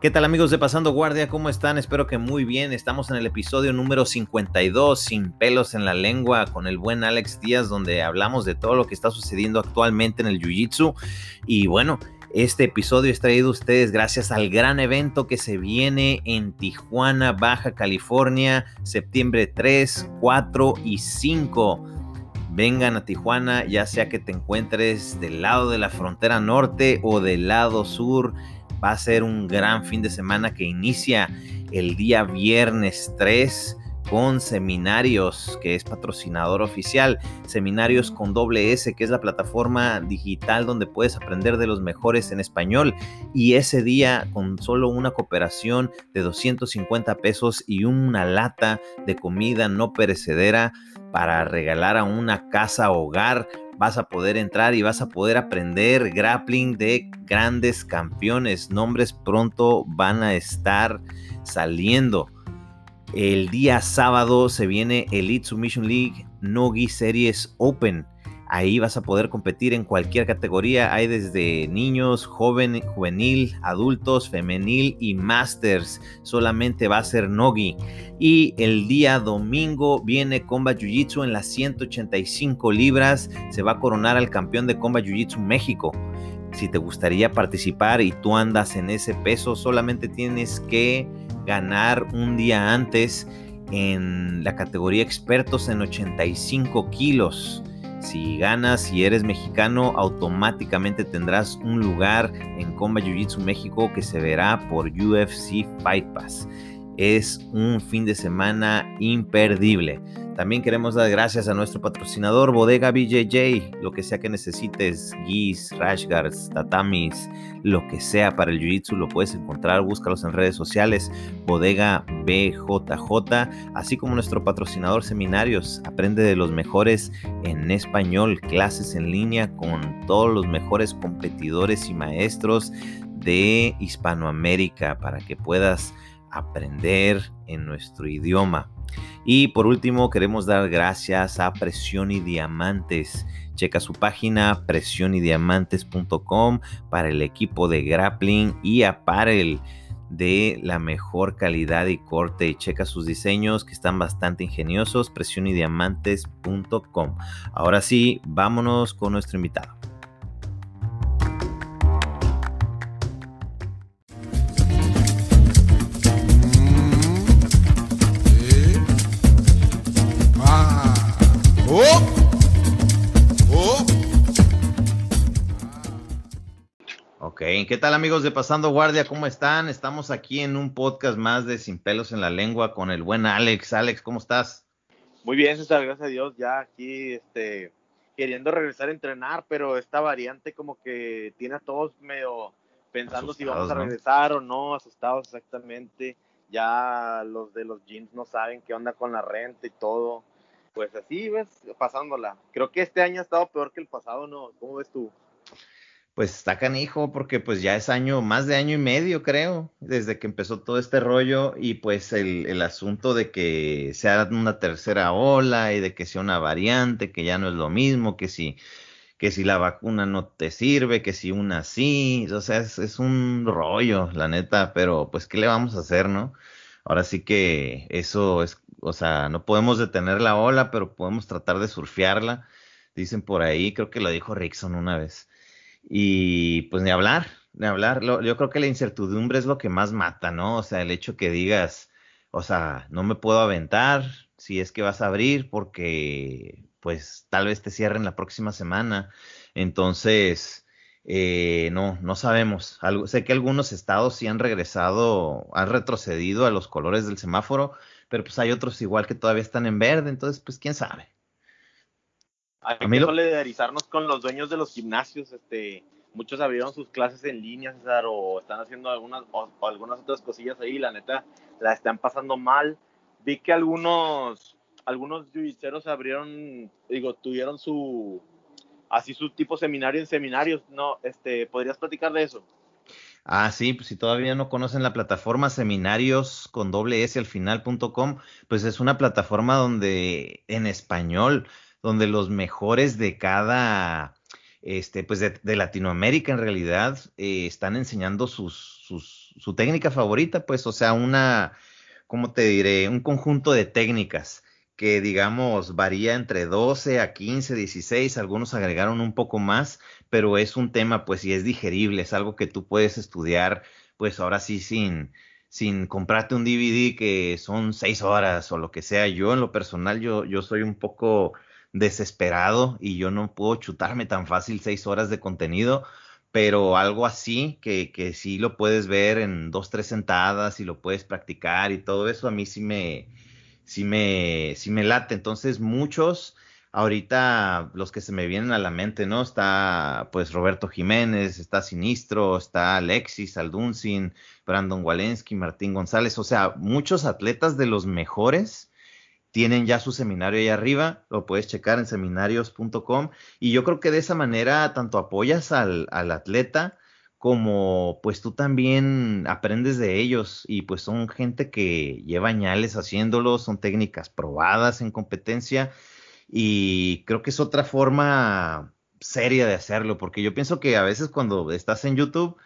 ¿Qué tal amigos de Pasando Guardia? ¿Cómo están? Espero que muy bien. Estamos en el episodio número 52, sin pelos en la lengua, con el buen Alex Díaz, donde hablamos de todo lo que está sucediendo actualmente en el Jiu-Jitsu. Y bueno, este episodio es traído a ustedes gracias al gran evento que se viene en Tijuana, Baja California, septiembre 3, 4 y 5 vengan a Tijuana, ya sea que te encuentres del lado de la frontera norte o del lado sur. Va a ser un gran fin de semana que inicia el día viernes 3 con Seminarios, que es patrocinador oficial, Seminarios con doble S, que es la plataforma digital donde puedes aprender de los mejores en español. Y ese día, con solo una cooperación de 250 pesos y una lata de comida no perecedera para regalar a una casa hogar, vas a poder entrar y vas a poder aprender grappling de grandes campeones. Nombres pronto van a estar saliendo. El día sábado se viene Elite Submission League Nogi Series Open. Ahí vas a poder competir en cualquier categoría. Hay desde niños, joven, juvenil, adultos, femenil y masters. Solamente va a ser Nogi. Y el día domingo viene Combat Jiu Jitsu en las 185 libras. Se va a coronar al campeón de Combat Jiu Jitsu México. Si te gustaría participar y tú andas en ese peso, solamente tienes que ganar un día antes en la categoría expertos en 85 kilos. Si ganas y eres mexicano, automáticamente tendrás un lugar en Combat Jiu Jitsu México que se verá por UFC Fight Pass. Es un fin de semana imperdible. También queremos dar gracias a nuestro patrocinador Bodega BJJ, lo que sea que necesites, guis, rashguards, tatamis, lo que sea para el jiu-jitsu lo puedes encontrar, búscalos en redes sociales, Bodega BJJ, así como nuestro patrocinador Seminarios, aprende de los mejores en español, clases en línea con todos los mejores competidores y maestros de Hispanoamérica para que puedas aprender en nuestro idioma. Y por último, queremos dar gracias a Presión y Diamantes. Checa su página presionydiamantes.com para el equipo de grappling y apparel de la mejor calidad y corte. Checa sus diseños que están bastante ingeniosos. Presionydiamantes.com. Ahora sí, vámonos con nuestro invitado. ¿Qué tal amigos de Pasando Guardia? ¿Cómo están? Estamos aquí en un podcast más de Sin pelos en la lengua con el buen Alex. Alex, ¿cómo estás? Muy bien, César, gracias a Dios. Ya aquí este, queriendo regresar a entrenar, pero esta variante como que tiene a todos medio pensando si vamos a regresar o no, asustados exactamente. Ya los de los jeans no saben qué onda con la renta y todo. Pues así ves, pasándola. Creo que este año ha estado peor que el pasado, ¿no? ¿Cómo ves tú? pues está canijo porque pues ya es año, más de año y medio creo, desde que empezó todo este rollo y pues el, el, asunto de que sea una tercera ola y de que sea una variante, que ya no es lo mismo, que si, que si la vacuna no te sirve, que si una sí, o sea, es, es un rollo, la neta, pero pues ¿qué le vamos a hacer, no? Ahora sí que eso es, o sea, no podemos detener la ola, pero podemos tratar de surfearla. Dicen por ahí, creo que lo dijo Rickson una vez y pues ni hablar, ni hablar. yo creo que la incertidumbre es lo que más mata, ¿no? O sea, el hecho que digas, o sea, no me puedo aventar si es que vas a abrir porque pues tal vez te cierren la próxima semana. Entonces, eh, no, no sabemos. Algo, sé que algunos estados sí han regresado, han retrocedido a los colores del semáforo, pero pues hay otros igual que todavía están en verde, entonces pues quién sabe. Hay que solidarizarnos con los dueños de los gimnasios, este, muchos abrieron sus clases en línea, César, o están haciendo algunas, o, algunas otras cosillas ahí, la neta, la están pasando mal. Vi que algunos, algunos abrieron, digo, tuvieron su, así su tipo seminario en seminarios, ¿no? Este, ¿podrías platicar de eso? Ah, sí, pues si todavía no conocen la plataforma seminarios con doble S al final.com, pues es una plataforma donde en español donde los mejores de cada, este, pues de, Latinoamérica en realidad, eh, están enseñando sus, sus, su técnica favorita, pues, o sea, una, ¿cómo te diré? Un conjunto de técnicas que digamos varía entre 12 a 15, 16, algunos agregaron un poco más, pero es un tema pues y es digerible, es algo que tú puedes estudiar pues ahora sí sin, sin comprarte un DVD que son seis horas o lo que sea. Yo en lo personal yo, yo soy un poco desesperado y yo no puedo chutarme tan fácil seis horas de contenido, pero algo así que, que sí lo puedes ver en dos, tres sentadas y lo puedes practicar y todo eso a mí sí me, sí me, sí me late. Entonces, muchos, ahorita los que se me vienen a la mente, ¿no? Está pues Roberto Jiménez, está Sinistro, está Alexis Alduncin, Brandon Walensky, Martín González, o sea, muchos atletas de los mejores tienen ya su seminario ahí arriba, lo puedes checar en seminarios.com y yo creo que de esa manera tanto apoyas al, al atleta, como pues tú también aprendes de ellos y pues son gente que lleva añales haciéndolo, son técnicas probadas en competencia y creo que es otra forma seria de hacerlo, porque yo pienso que a veces cuando estás en YouTube,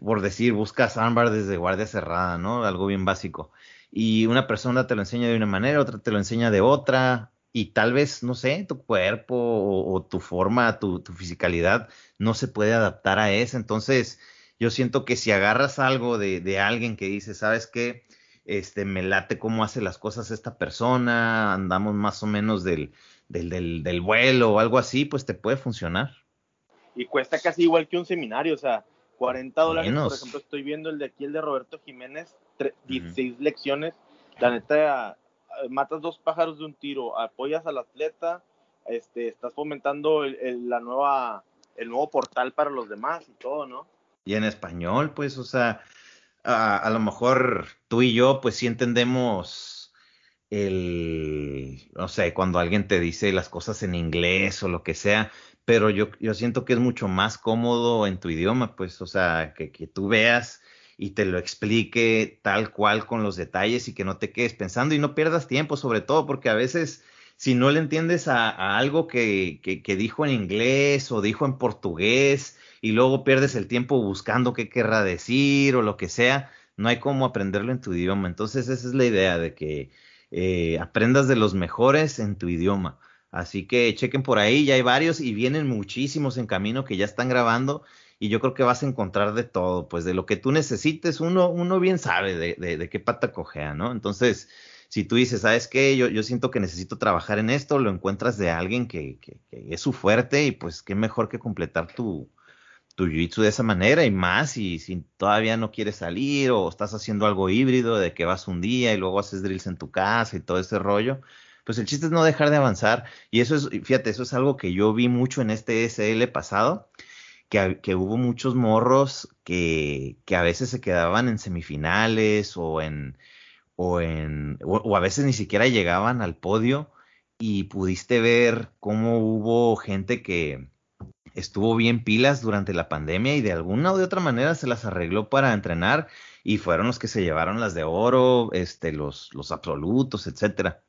por decir, buscas armbar desde guardia cerrada, ¿no? Algo bien básico. Y una persona te lo enseña de una manera, otra te lo enseña de otra, y tal vez, no sé, tu cuerpo o, tu forma, tu, tu, fisicalidad no se puede adaptar a eso. Entonces, yo siento que si agarras algo de, de, alguien que dice, ¿sabes qué? Este, me late cómo hace las cosas esta persona, andamos más o menos del, del, del, del vuelo o algo así, pues te puede funcionar. Y cuesta casi igual que un seminario, o sea, 40 dólares, por ejemplo, estoy viendo el de aquí, el de Roberto Jiménez, 16 lecciones. La neta, matas dos pájaros de un tiro, apoyas al atleta, este, estás fomentando el, la nueva, el nuevo portal para los demás y todo, ¿no? Y en español, pues, o sea, a, lo mejor tú y yo, pues sí entendemos el, no sé, cuando alguien te dice las cosas en inglés o lo que sea, pero yo, yo siento que es mucho más cómodo en tu idioma, pues, o sea, que, que tú veas y te lo explique tal cual con los detalles y que no te quedes pensando y no pierdas tiempo, sobre todo porque a veces si no le entiendes a, algo que, que, dijo en inglés o dijo en portugués y luego pierdes el tiempo buscando qué querrá decir o lo que sea, no hay cómo aprenderlo en tu idioma. Entonces esa es la idea de que eh, aprendas de los mejores en tu idioma. Así que chequen por ahí, ya hay varios y vienen muchísimos en camino que ya están grabando y yo creo que vas a encontrar de todo, pues de lo que tú necesites, uno, uno bien sabe de, de, qué pata cojea, ¿no? Entonces, si tú dices, ¿sabes qué? Yo, yo siento que necesito trabajar en esto, lo encuentras de alguien que, que, es su fuerte y pues qué mejor que completar tu, tu jiu-jitsu de esa manera y más y si todavía no quieres salir o estás haciendo algo híbrido de que vas un día y luego haces drills en tu casa y todo ese rollo, pues el chiste es no dejar de avanzar y eso es, fíjate, eso es algo que yo vi mucho en este SL pasado que, hubo muchos morros que, que, a veces se quedaban en semifinales o en, o en, o, a veces ni siquiera llegaban al podio y pudiste ver cómo hubo gente que estuvo bien pilas durante la pandemia y de alguna o de otra manera se las arregló para entrenar y fueron los que se llevaron las de oro, este, los, los absolutos, etcétera.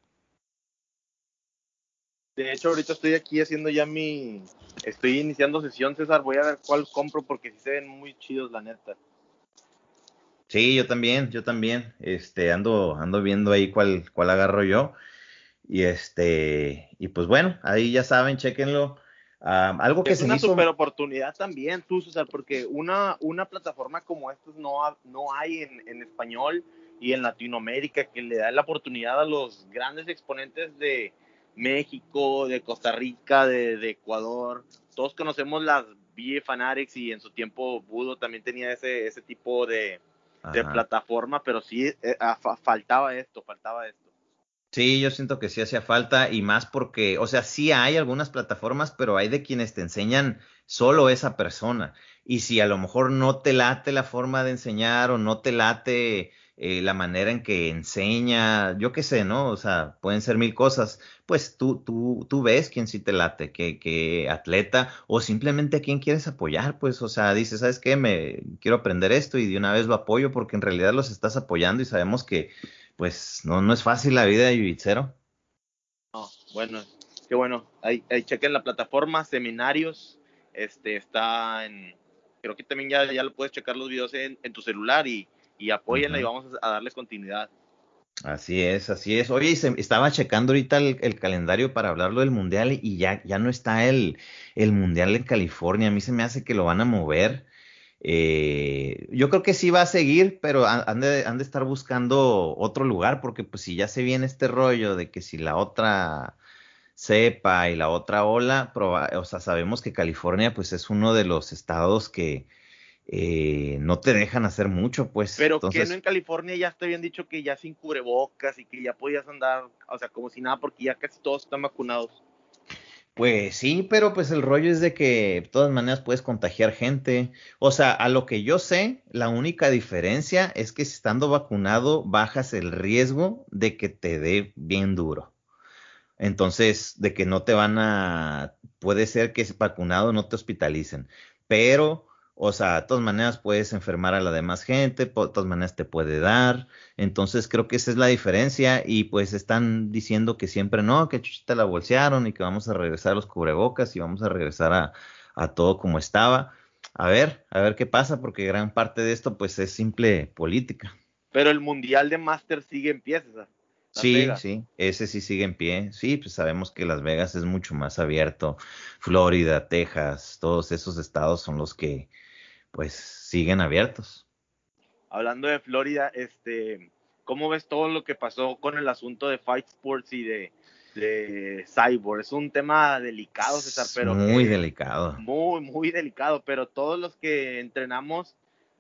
De hecho, ahorita estoy aquí haciendo ya mi. Estoy iniciando sesión, César. Voy a ver cuál compro porque sí se ven muy chidos, la neta. Sí, yo también, yo también. Este, ando, ando viendo ahí cuál, cuál agarro yo. Y este, y pues bueno, ahí ya saben, chequenlo. algo que es una super oportunidad también, tú, César, porque una, una plataforma como esta no, no hay en, en español y en Latinoamérica que le da la oportunidad a los grandes exponentes de, México, de Costa Rica, de, Ecuador. Todos conocemos las BF Fanatics y en su tiempo Budo también tenía ese, ese tipo de, plataforma, pero sí eh, faltaba esto, faltaba esto. Sí, yo siento que sí hacía falta y más porque, o sea, sí hay algunas plataformas, pero hay de quienes te enseñan solo esa persona. Y si a lo mejor no te late la forma de enseñar o no te late eh, la manera en que enseña, yo qué sé, ¿no? O sea, pueden ser mil cosas. Pues tú, tú, tú ves quién sí te late, qué, atleta, o simplemente quién quieres apoyar, pues, o sea, dices, ¿sabes qué? Me quiero aprender esto y de una vez lo apoyo porque en realidad los estás apoyando y sabemos que, pues, no, no es fácil la vida de Yubitsero. No, bueno, qué bueno. Ahí, ahí chequen la plataforma, seminarios, este, está en creo que también ya, ya lo puedes checar los videos en, tu celular y, y apóyenla y vamos a darle continuidad. Así es, así es. Oye, estaba checando ahorita el, calendario para hablarlo del mundial y ya, ya no está el, el mundial en California. A mí se me hace que lo van a mover. Eh, yo creo que sí va a seguir, pero han de, han de, estar buscando otro lugar, porque pues si ya se viene este rollo de que si la otra cepa y la otra ola, o sea, sabemos que California pues es uno de los estados que, eh, no te dejan hacer mucho, pues. Pero que no en California ya te habían dicho que ya sin cubrebocas y que ya podías andar, o sea, como si nada, porque ya casi todos están vacunados. Pues sí, pero pues el rollo es de que de todas maneras puedes contagiar gente. O sea, a lo que yo sé, la única diferencia es que estando vacunado bajas el riesgo de que te dé bien duro. Entonces, de que no te van a, puede ser que vacunado no te hospitalicen, pero o sea, de todas maneras puedes enfermar a la demás gente, de todas maneras te puede dar. Entonces creo que esa es la diferencia y pues están diciendo que siempre no, que chuchita la bolsearon y que vamos a regresar a los cubrebocas y vamos a regresar a, a todo como estaba. A ver, a ver qué pasa porque gran parte de esto pues es simple política. Pero el Mundial de Master sigue en pie, Sí, sí, ese sí sigue en pie. Sí, pues sabemos que Las Vegas es mucho más abierto. Florida, Texas, todos esos estados son los que pues siguen abiertos. Hablando de Florida, este, ¿cómo ves todo lo que pasó con el asunto de Fight Sports y de, de Cyborg? Es un tema delicado, César, pero... Muy delicado. Muy, muy delicado, pero todos los que entrenamos,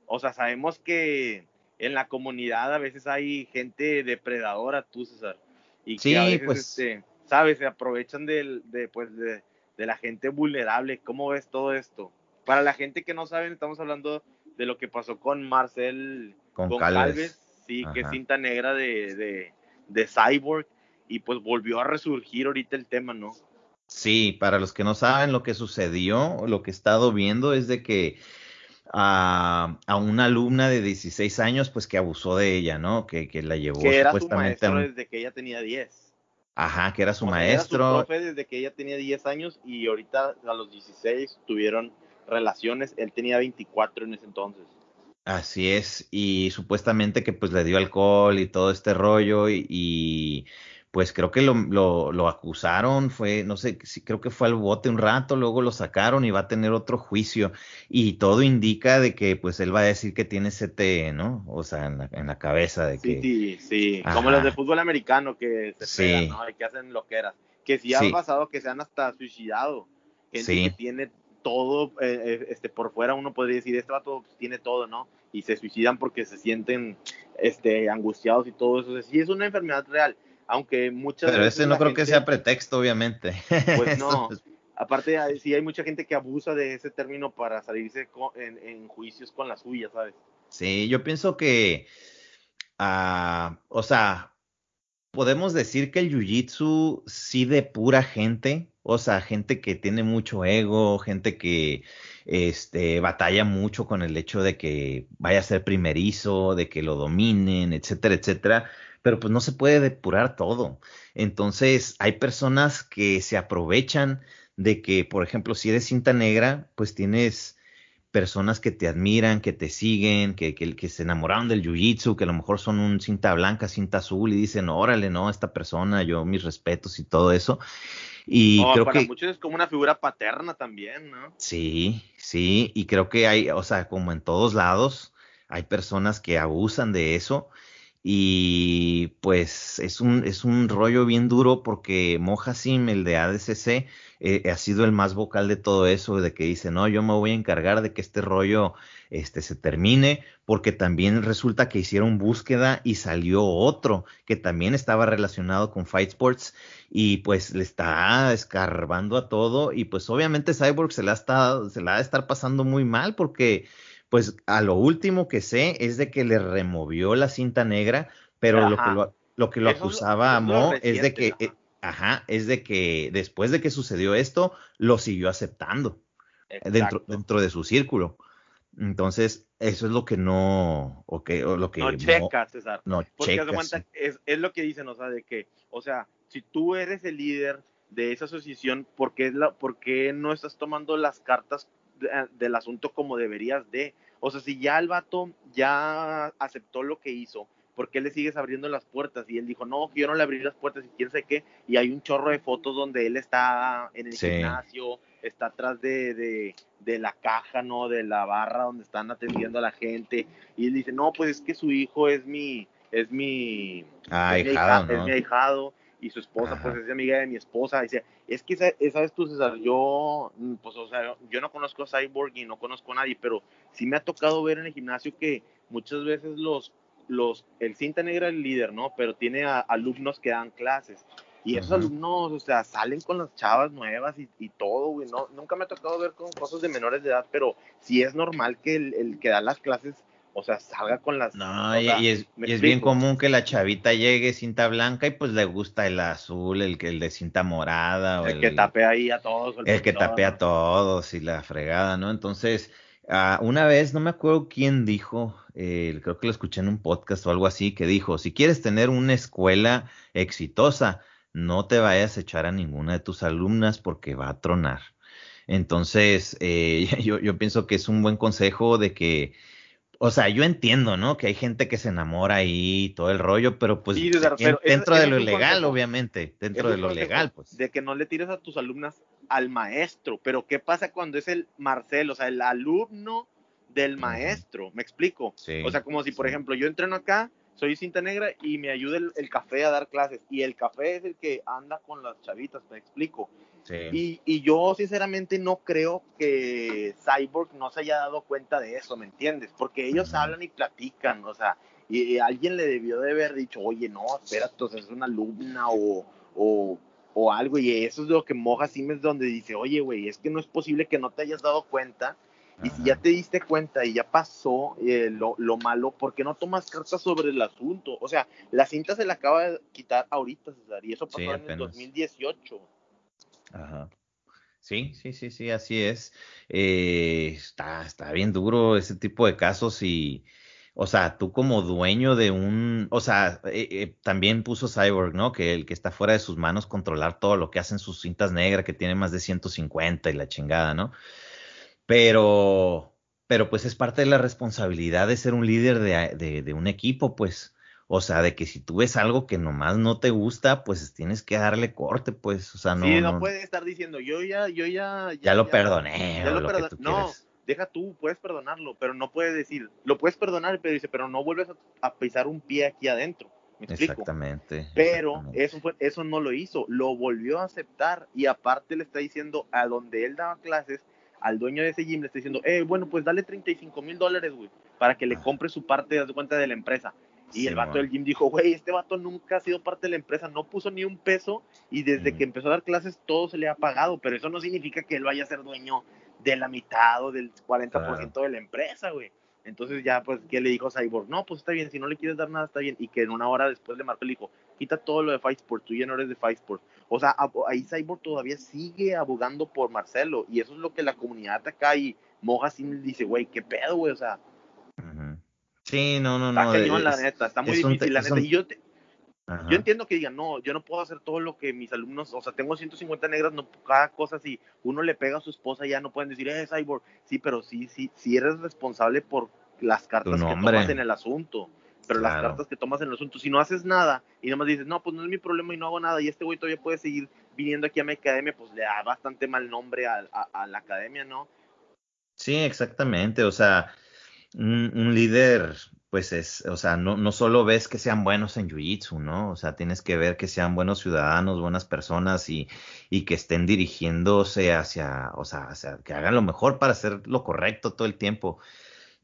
o sea, sabemos que en la comunidad a veces hay gente depredadora, tú, César. Y que a veces, pues... Este, ¿sabes? Se aprovechan de, de, pues, de, de la gente vulnerable. ¿Cómo ves todo esto? Para la gente que no sabe, estamos hablando de lo que pasó con Marcel con Calves. sí, que es cinta negra de, de, Cyborg, y pues volvió a resurgir ahorita el tema, ¿no? Sí, para los que no saben lo que sucedió, lo que he estado viendo es de que a, a, una alumna de 16 años, pues que abusó de ella, ¿no? Que, que la llevó que era supuestamente. Su maestro desde que ella tenía 10. Ajá, que era su maestro. Era su profe desde que ella tenía 10 años y ahorita a los 16 tuvieron relaciones, él tenía 24 en ese entonces. Así es, y supuestamente que pues le dio alcohol y todo este rollo y, pues creo que lo, lo, acusaron, fue, no sé, si creo que fue al bote un rato, luego lo sacaron y va a tener otro juicio y todo indica de que pues él va a decir que tiene CTE, ¿no? O sea, en la, en la cabeza de que... Sí, sí, como los de fútbol americano que se pegan, ¿no? Y que hacen lo que era. Que sí ha pasado que se han hasta suicidado, gente que tiene todo, eh, eh, este, por fuera uno podría decir, este vato tiene todo, ¿no? Y se suicidan porque se sienten este, angustiados y todo eso. sí es una enfermedad real, aunque muchas Pero ese no creo que sea pretexto, obviamente. Pues no. Aparte, sí hay mucha gente que abusa de ese término para salirse en, juicios con la suya, ¿sabes? Sí, yo pienso que, ah, o sea, podemos decir que el jiu-jitsu sí de pura gente, o sea, gente que tiene mucho ego, gente que este, batalla mucho con el hecho de que vaya a ser primerizo, de que lo dominen, etcétera, etcétera. Pero pues no se puede depurar todo. Entonces, hay personas que se aprovechan de que, por ejemplo, si eres cinta negra, pues tienes personas que te admiran, que te siguen, que, que, que se enamoraron del jiu-jitsu, que a lo mejor son un cinta blanca, cinta azul y dicen, órale, no, esta persona, yo mis respetos y todo eso. Y creo para que, muchos es como una figura paterna también, ¿no? Sí, sí, y creo que hay, o sea, como en todos lados, hay personas que abusan de eso y pues es un, es un rollo bien duro porque Mohasim, el de ADCC, eh, ha sido el más vocal de todo eso, de que dice, no, yo me voy a encargar de que este rollo este, se termine, porque también resulta que hicieron búsqueda y salió otro que también estaba relacionado con Fight Sports y pues le está escarbando a todo y pues obviamente Cyborg se la, está, se la va a estar pasando muy mal porque pues a lo último que sé es de que le removió la cinta negra, pero lo que lo, lo que lo acusaba a Mo es de que... Eh, ajá, es de que después de que sucedió esto, lo siguió aceptando dentro, dentro de su círculo. Entonces, eso es lo que no, o que, lo que no checa, César. No Porque checa, es, es, lo que dicen, o sea, de que, o sea, si tú eres el líder de esa asociación, ¿por qué, la, ¿por qué no estás tomando las cartas del asunto como deberías de. O sea, si ya el vato ya aceptó lo que hizo, ¿por qué le sigues abriendo las puertas? Y él dijo, no, yo no le abrí las puertas y quién sé qué. Y hay un chorro de fotos donde él está en el gimnasio, está atrás de, de, la caja, ¿no? De la barra donde están atendiendo a la gente. Y él dice, no, pues es que su hijo es mi, es mi, ah, es, ahijado, mi ahijado, y su esposa, pues es amiga de mi esposa. Dice, es que, ¿sabes tú, César? Yo, mm, pues, o sea, yo no conozco a Cyborg y no conozco a nadie, pero sí me ha tocado ver en el gimnasio que muchas veces los los, el cinta negra es el líder, ¿no? Pero tiene alumnos que dan clases. Y esos alumnos, o sea, salen con las chavas nuevas y, todo, güey. No, nunca me ha tocado ver con cosas de menores de edad, pero sí es normal que el, que da las clases, o sea, salga con las... No, y, es, bien común que la chavita llegue cinta blanca y pues le gusta el azul, el, el de cinta morada. O el, que tape ahí a todos. El, que tape a todos y la fregada, ¿no? Entonces Ah, una vez, no me acuerdo quién dijo, eh, creo que lo escuché en un podcast o algo así, que dijo, si quieres tener una escuela exitosa, no te vayas a echar a ninguna de tus alumnas porque va a tronar. Entonces, eh, yo, yo, pienso que es un buen consejo de que o sea, yo entiendo, ¿no? Que hay gente que se enamora ahí, todo el rollo, pero pues dentro de lo legal, obviamente, dentro de lo legal, pues. De que no le tires a tus alumnas al maestro, pero ¿qué pasa cuando es el Marcel, o sea, el alumno del maestro? ¿Me explico? o sea, como si, por ejemplo, yo entreno acá, soy cinta negra y me ayuda el, café a dar clases, y el café es el que anda con las chavitas, ¿me explico? Y, y, yo sinceramente no creo que Cyborg no se haya dado cuenta de eso, ¿me entiendes? Porque ellos hablan y platican, o sea, y, alguien le debió de haber dicho, oye, no, espera, entonces es una alumna o, o, o, algo, y eso es lo que moja Siemens donde dice, oye, güey, es que no es posible que no te hayas dado cuenta, y si ya te diste cuenta y ya pasó eh, lo, lo, malo, ¿por qué no tomas cartas sobre el asunto? O sea, la cinta se la acaba de quitar ahorita, César, y eso pasó en el 2018. Ajá. Sí, sí, sí, sí, así es. Eh, está, está bien duro ese tipo de casos y, o sea, tú como dueño de un, o sea, eh, eh, también puso Cyborg, ¿no? Que el que está fuera de sus manos controlar todo lo que hacen sus cintas negras, que tiene más de 150 y la chingada, ¿no? Pero, pero pues es parte de la responsabilidad de ser un líder de, de un equipo, pues. O sea, de que si tú ves algo que nomás no te gusta, pues tienes que darle corte, pues, o sea, no. Sí, no, puedes estar diciendo, yo ya, yo ya. Ya, lo perdoné. Ya lo, No, deja tú, puedes perdonarlo, pero no puedes decir, lo puedes perdonar, pero dice, pero no vuelves a, pisar un pie aquí adentro. ¿Me explico? Exactamente. Pero eso fue, eso no lo hizo, lo volvió a aceptar y aparte le está diciendo a donde él daba clases, al dueño de ese gym le está diciendo, eh, bueno, pues dale 35 mil dólares, güey, para que le compre su parte de cuenta de la empresa. Y el vato del gym dijo, güey, este vato nunca ha sido parte de la empresa, no puso ni un peso y desde que empezó a dar clases todo se le ha pagado, pero eso no significa que él vaya a ser dueño de la mitad o del 40% de la empresa, güey. Entonces ya, pues, ¿qué le dijo Cyborg? No, pues está bien, si no le quieres dar nada, está bien. Y que en una hora después le marcó y le dijo, quita todo lo de Fight Sport, tú ya no eres de Fight Sport. O sea, ahí Cyborg todavía sigue abogando por Marcelo. Y eso es lo que la comunidad acá y Moja sí dice, güey, qué pedo, güey, o sea. Sí, no, no, no. Está la neta, está muy difícil, la neta. Y yo, yo entiendo que digan, no, yo no puedo hacer todo lo que mis alumnos, o sea, tengo 150 negras, no, cada cosa, si uno le pega a su esposa, ya no pueden decir, eh, Cyborg. Sí, pero sí, sí, sí eres responsable por las cartas que tomas en el asunto. Pero las cartas que tomas en el asunto, si no haces nada y nomás dices, no, pues no es mi problema y no hago nada, y este güey todavía puede seguir viniendo aquí a mi academia, pues le da bastante mal nombre a, a la academia, ¿no? Sí, exactamente. O sea, un, líder, pues es, o sea, no, no solo ves que sean buenos en Jiu-Jitsu, ¿no? O sea, tienes que ver que sean buenos ciudadanos, buenas personas y, y que estén dirigiéndose hacia, o sea, hacia, que hagan lo mejor para hacer lo correcto todo el tiempo.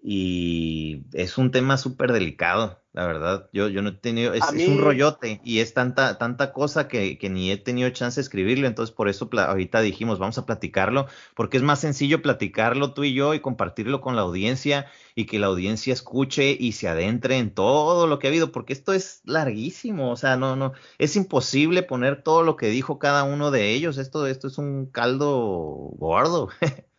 Y es un tema súper delicado, la verdad. Yo, yo no he tenido, es, un rollote y es tanta, tanta cosa que, que, ni he tenido chance de escribirlo. Entonces, por eso ahorita dijimos, vamos a platicarlo, porque es más sencillo platicarlo tú y yo y compartirlo con la audiencia y que la audiencia escuche y se adentre en todo lo que ha habido, porque esto es larguísimo. O sea, no, no, es imposible poner todo lo que dijo cada uno de ellos. Esto, esto es un caldo gordo.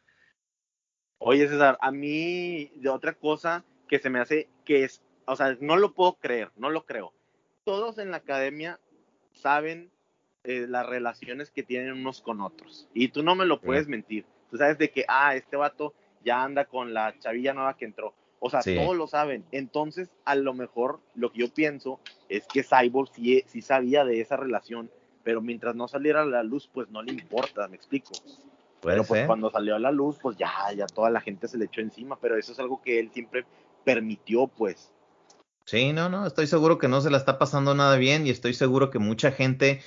Oye, César, a mí de otra cosa que se me hace que es o sea, no lo puedo creer, no lo creo. Todos en la academia saben eh, las relaciones que tienen unos con otros. Y tú no me lo puedes mentir. tú sabes de que, ah, este vato ya anda con la chavilla nueva que entró. O sea, todos lo saben. Entonces, a lo mejor lo que yo pienso es que Cyborg sí, sí sabía de esa relación, pero mientras no saliera a la luz, pues no le importa, me explico. Pero pues cuando salió a la luz, pues ya, ya toda la gente se le echó encima, pero eso es algo que él siempre permitió, pues. Sí, no, no, estoy seguro que no se la está pasando nada bien y estoy seguro que mucha gente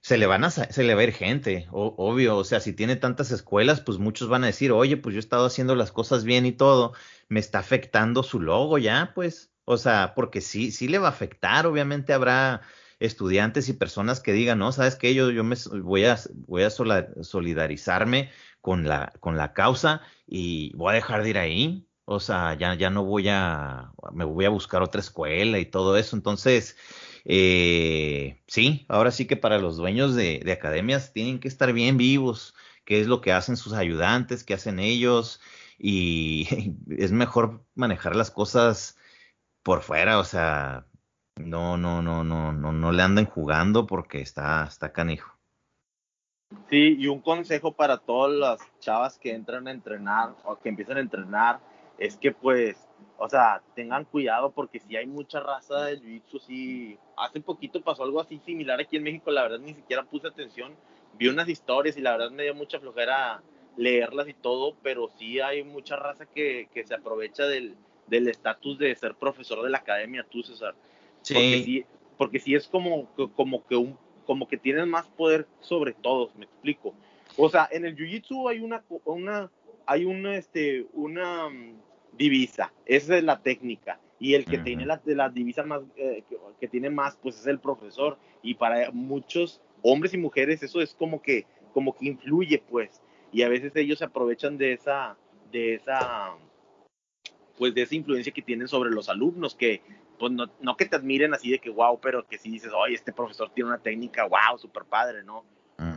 se le van a se le va a ir gente, obvio, o sea, si tiene tantas escuelas, pues muchos van a decir, oye, pues yo he estado haciendo las cosas bien y todo, me está afectando su logo ya, pues, o sea, porque sí, sí le va a afectar, obviamente habrá estudiantes y personas que digan, no, sabes qué, yo, yo me voy a, voy a solidarizarme con la, con la causa y voy a dejar de ir ahí, o sea, ya, ya no voy a, me voy a buscar otra escuela y todo eso, entonces, eh, sí, ahora sí que para los dueños de, de, academias tienen que estar bien vivos, qué es lo que hacen sus ayudantes, qué hacen ellos, y es mejor manejar las cosas por fuera, o sea, no, no, no, no, no, no le anden jugando porque está, está canijo. Sí, y un consejo para todas las chavas que entran a entrenar o que empiezan a entrenar es que pues o sea, tengan cuidado porque si hay mucha raza de jiu-jitsu, sí. Hace poquito pasó algo así similar aquí en México, la verdad ni siquiera puse atención. Vi unas historias y la verdad me dio mucha flojera leerlas y todo, pero sí hay mucha raza que, que se aprovecha del estatus de ser profesor de la academia, tú, César. Sí. Porque sí, porque sí es como, como, que un, como que tienes más poder sobre todos, me explico. O sea, en el jiu-jitsu hay una, una, hay una, este, una divisa. Esa es la técnica. Y el que tiene la, la divisa más, eh, que, tiene más, pues es el profesor. Y para muchos hombres y mujeres eso es como que, como que influye, pues. Y a veces ellos se aprovechan de esa, de esa, pues de esa influencia que tienen sobre los alumnos, que pues no, no que te admiren así de que wow, pero que si dices, oye, este profesor tiene una técnica, wow, super padre, ¿no?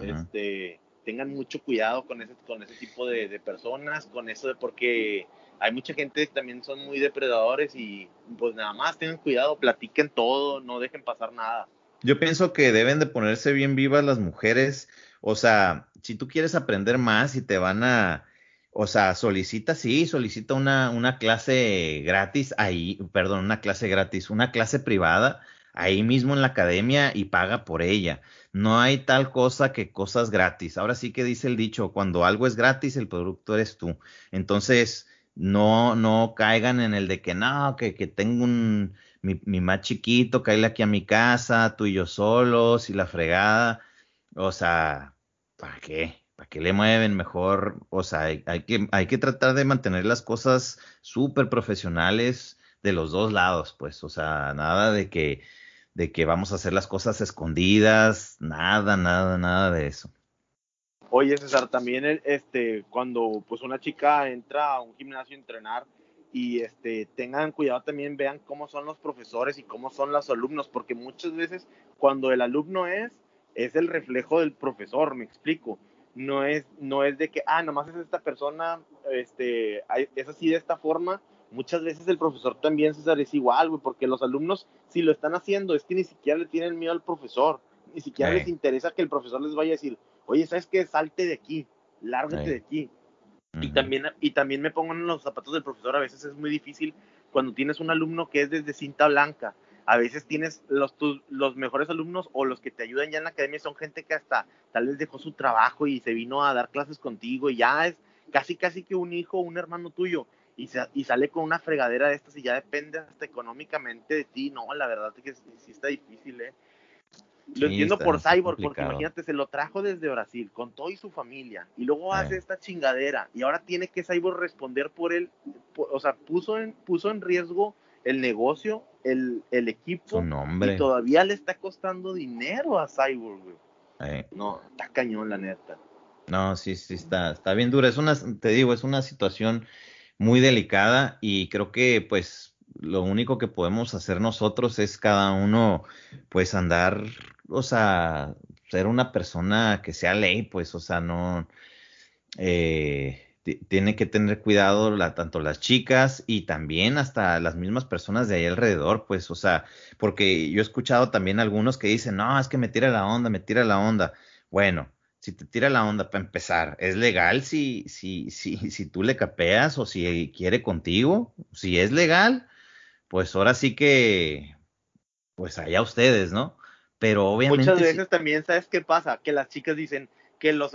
Este, tengan mucho cuidado con ese, con ese tipo de, de personas, con eso de porque hay mucha gente que también son muy depredadores y pues nada más tengan cuidado, platiquen todo, no dejen pasar nada. Yo pienso que deben de ponerse bien vivas las mujeres, o sea, si tú quieres aprender más y te van a, o sea, solicita, sí, solicita una, una clase gratis ahí, perdón, una clase gratis, una clase privada ahí mismo en la academia y paga por ella. No hay tal cosa que cosas gratis. Ahora sí que dice el dicho, cuando algo es gratis, el producto eres tú. Entonces, no, no caigan en el de que no, que, que tengo un, mi, mi, más chiquito, caíle aquí a mi casa, tú y yo solos y la fregada. O sea, ¿para qué? ¿Para qué le mueven mejor? O sea, hay, que, hay que tratar de mantener las cosas súper profesionales de los dos lados, pues, o sea, nada de que, de que vamos a hacer las cosas escondidas, nada, nada, nada de eso. Oye, César, también este, cuando pues una chica entra a un gimnasio a entrenar y este, tengan cuidado también, vean cómo son los profesores y cómo son los alumnos, porque muchas veces cuando el alumno es, es el reflejo del profesor, me explico. No es, no es de que, ah, nomás es esta persona, este, es así de esta forma. Muchas veces el profesor también, César, es igual, güey, porque los alumnos, si lo están haciendo, es que ni siquiera le tienen miedo al profesor, ni siquiera les interesa que el profesor les vaya a decir, oye, ¿sabes qué? Salte de aquí, lárgate de aquí. Y también, y también me pongo en los zapatos del profesor, a veces es muy difícil cuando tienes un alumno que es desde cinta blanca. A veces tienes los, los mejores alumnos o los que te ayudan ya en la academia son gente que hasta tal vez dejó su trabajo y se vino a dar clases contigo y ya es casi casi que un hijo o un hermano tuyo y, y sale con una fregadera de estas y ya depende hasta económicamente de ti. No, la verdad es que sí está difícil, ¿eh? Lo entiendo por Cyborg, porque imagínate, se lo trajo desde Brasil con todo y su familia, y luego hace esta chingadera, y ahora tiene que Cyborg responder por él, o sea, puso en, puso en riesgo el negocio, el, el equipo, y todavía le está costando dinero a Cyborg, güey. No, está cañón, la neta. No, sí, sí, está, está bien dura. Es una, te digo, es una situación muy delicada y creo que, pues, lo único que podemos hacer nosotros es cada uno, pues, andar o sea, ser una persona que sea ley, pues, o sea, no, eh, tiene que tener cuidado la, tanto las chicas y también hasta las mismas personas de ahí alrededor, pues, o sea, porque yo he escuchado también algunos que dicen, no, es que me tira la onda, me tira la onda. Bueno, si te tira la onda para empezar, ¿es legal si, si, si, si tú le capeas o si quiere contigo? Si es legal, pues ahora sí que, pues allá ustedes, ¿no? Pero obviamente... Muchas veces también, ¿sabes qué pasa? Que las chicas dicen que los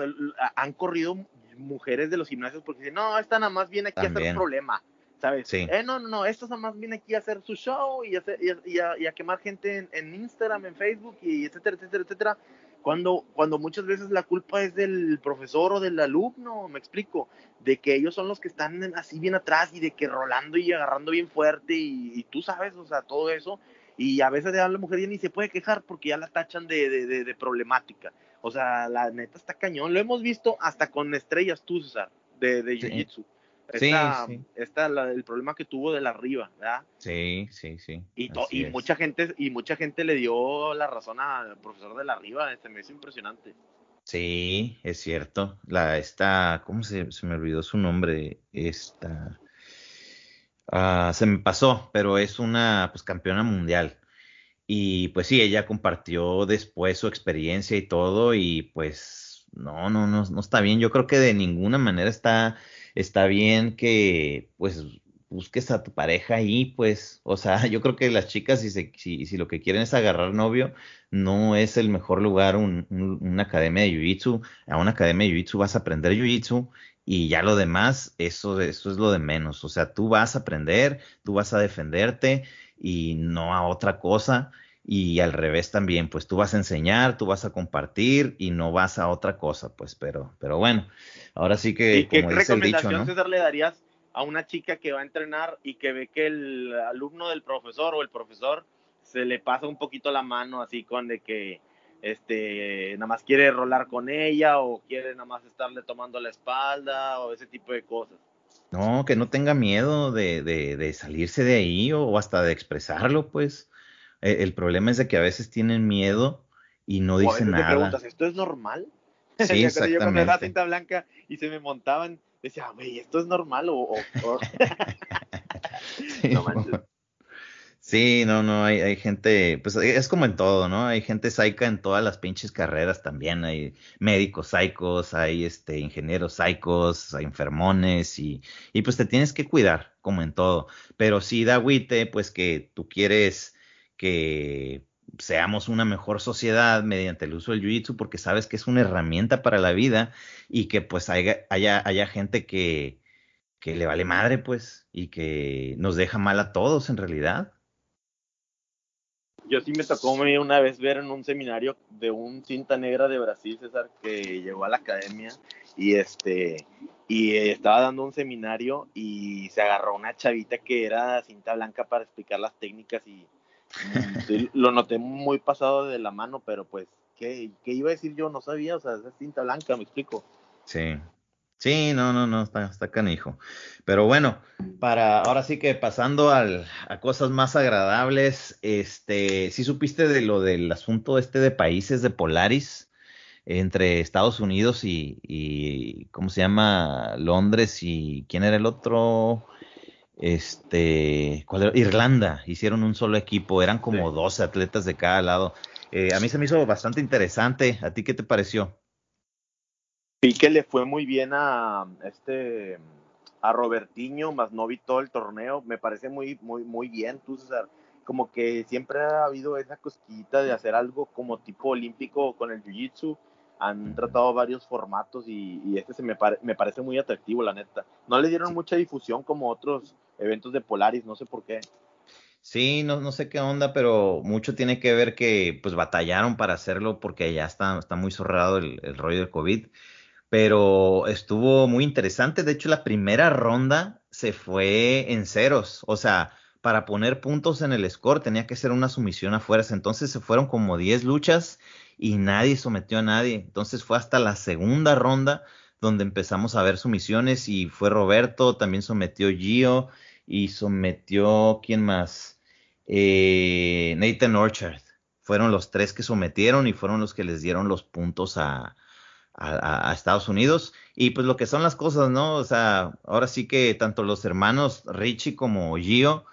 han corrido mujeres de los gimnasios porque dicen, no, esta nada más viene aquí a hacer problema, ¿sabes? Sí. Eh, no, no, no, esta nada más viene aquí a hacer su show y, a, quemar gente en, Instagram, en Facebook y etcétera, etcétera, etcétera. Cuando, cuando muchas veces la culpa es del profesor o del alumno, me explico, de que ellos son los que están así bien atrás y de que rolando y agarrando bien fuerte y, tú sabes, o sea, todo eso. Y a veces la mujer ya ni se puede quejar porque ya la tachan de, de, de problemática. O sea, la neta está cañón. Lo hemos visto hasta con estrellas tú, César, de, de Jiu-Jitsu. Sí, sí. Está el problema que tuvo de la arriba, ¿verdad? Sí, sí, sí. Y, y mucha gente y mucha gente le dio la razón al profesor de la arriba, este me hizo impresionante. Sí, es cierto. La esta, ¿cómo se, se me olvidó su nombre? Esta ah, se me pasó, pero es una pues campeona mundial. Y pues sí, ella compartió después su experiencia y todo, y pues no, no, no, no está bien. Yo creo que de ninguna manera está, está bien que pues busques a tu pareja ahí, pues, o sea, yo creo que las chicas, si, se, si, si lo que quieren es agarrar novio, no es el mejor lugar un, una academia de Jiu-Jitsu. A una academia de Jiu-Jitsu vas a aprender Jiu-Jitsu y ya lo demás, eso, eso es lo de menos. O sea, tú vas a aprender, tú vas a defenderte y no a otra cosa. Y al revés también, pues tú vas a enseñar, tú vas a compartir y no vas a otra cosa, pues, pero, pero bueno, ahora sí que, como ¿qué dice el dicho, ¿no? César, le darías a una chica que va a entrenar y que ve que el alumno del profesor o el profesor se le pasa un poquito la mano así con de que este nada más quiere rolar con ella o quiere nada más estarle tomando la espalda o ese tipo de cosas? No, que no tenga miedo de, de, salirse de ahí o hasta de expresarlo, pues. E, el problema es de que a veces tienen miedo y no dicen nada. Te preguntas, ¿esto es normal? Sí, exactamente. Yo con la cinta blanca y se me montaban, decía, güey, ¿esto es normal o...? no Sí, no, no, hay, hay gente, pues es como en todo, ¿no? Hay gente saica en todas las pinches carreras también, hay médicos saicos, hay este ingenieros saicos, hay enfermones y, y pues te tienes que cuidar, como en todo. Pero sí da agüite, pues que tú quieres que seamos una mejor sociedad mediante el uso del jiu-jitsu porque sabes que es una herramienta para la vida y que pues haya, haya, haya gente que, que le vale madre pues y que nos deja mal a todos en realidad yo sí me tocó una vez ver en un seminario de un cinta negra de Brasil, César, que llegó a la academia y este y estaba dando un seminario y se agarró una chavita que era cinta blanca para explicar las técnicas y, lo noté muy pasado de la mano, pero pues, ¿qué, ¿qué, iba a decir yo? No sabía, o sea, es cinta blanca, me explico. Sí, Sí, no, no, no, está, está canijo. Pero bueno, para ahora sí que pasando al, a cosas más agradables, este, ¿sí supiste de lo del asunto este de países de Polaris entre Estados Unidos y, y ¿cómo se llama? Londres y ¿quién era el otro? Este, ¿cuál era? Irlanda, hicieron un solo equipo, eran como 12 atletas de cada lado. Eh, a mí se me hizo bastante interesante. ¿A ti qué te pareció? Vi que le fue muy bien a este a Robertiño, más no vi todo el torneo. Me parece muy, muy, muy bien, tú, César. Como que siempre ha habido esa cosquillita de hacer algo como tipo olímpico con el Jiu-Jitsu. Han tratado varios formatos y, este se me, me parece muy atractivo, la neta. No le dieron mucha difusión como otros eventos de Polaris, no sé por qué. Sí, no, no sé qué onda, pero mucho tiene que ver que pues batallaron para hacerlo porque ya está, está muy cerrado el, el rollo del COVID pero estuvo muy interesante. De hecho, la primera ronda se fue en ceros. O sea, para poner puntos en el score tenía que ser una sumisión a fuerza. Entonces se fueron como 10 luchas y nadie sometió a nadie. Entonces fue hasta la segunda ronda donde empezamos a ver sumisiones y fue Roberto, también sometió Gio y sometió, ¿quién más? Eh, Nathan Orchard. Fueron los tres que sometieron y fueron los que les dieron los puntos a, a, Estados Unidos. Y pues lo que son las cosas, ¿no? O sea, ahora sí que tanto los hermanos Richie como Gio,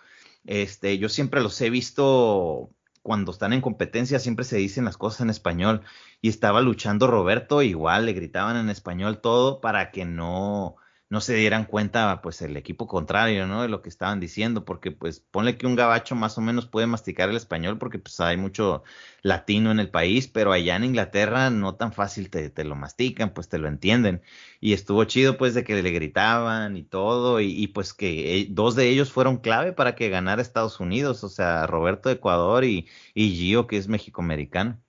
este, yo siempre los he visto cuando están en competencia, siempre se dicen las cosas en español. y estaba luchando Roberto, igual le gritaban en español todo para que no, no se dieran cuenta, pues, el equipo contrario, ¿no? De lo que estaban diciendo, porque, pues, ponle que un gabacho más o menos puede masticar el español, porque, pues, hay mucho latino en el país, pero allá en Inglaterra no tan fácil te, te lo mastican, pues, te lo entienden. Y estuvo chido, pues, de que le gritaban y todo, y, pues, que eh, dos de ellos fueron clave para que ganara Estados Unidos, o sea, Roberto de Ecuador y, y Gio, que es mexicoamericano.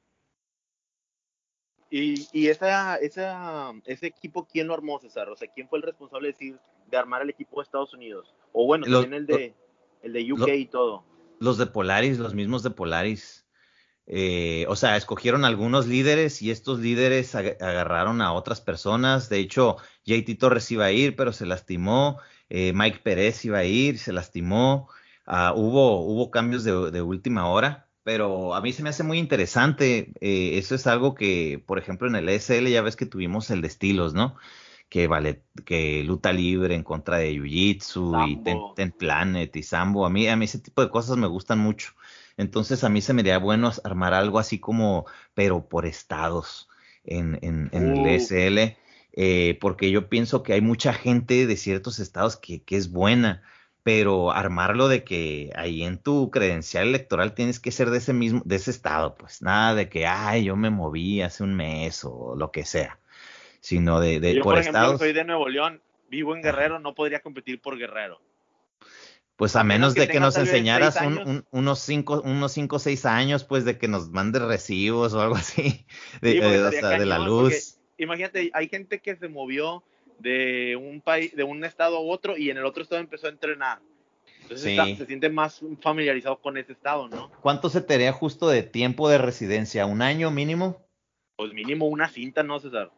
Y, y esa, esa, ese equipo, ¿quién lo armó, César? O sea, ¿quién fue el responsable de, decir, de armar el equipo de Estados Unidos? O bueno, también el de, el de UK y todo. Los de Polaris, los mismos de Polaris. Eh, o sea, escogieron algunos líderes y estos líderes agarraron a otras personas. De hecho, JT Torres iba a ir, pero se lastimó. Eh, Mike Pérez iba a ir, se lastimó. Ah, hubo, hubo cambios de, de última hora pero a mí se me hace muy interesante. Eh, eso es algo que, por ejemplo, en el ESL ya ves que tuvimos el de estilos, ¿no? Que vale, que luta libre en contra de Jiu-Jitsu y ten, Planet y Sambo. A mí, a mí ese tipo de cosas me gustan mucho. Entonces a mí se me haría bueno armar algo así como, pero por estados en, en, el ESL. Eh, porque yo pienso que hay mucha gente de ciertos estados que, que es buena pero armarlo de que ahí en tu credencial electoral tienes que ser de ese mismo, de ese estado, pues nada de que, ay, yo me moví hace un mes o lo que sea, sino de, de yo, por, ejemplo, soy de Nuevo León, vivo en Guerrero, no podría competir por Guerrero. Pues a menos de que nos enseñaras unos cinco, unos cinco o seis años, pues de que nos mandes recibos o algo así, de, de la luz. Imagínate, hay gente que se movió de un país, de un estado a otro y en el otro estado empezó a entrenar. Entonces se siente más familiarizado con ese estado, ¿no? ¿Cuánto se te haría justo de tiempo de residencia? ¿Un año mínimo? Pues mínimo una cinta, ¿no, César?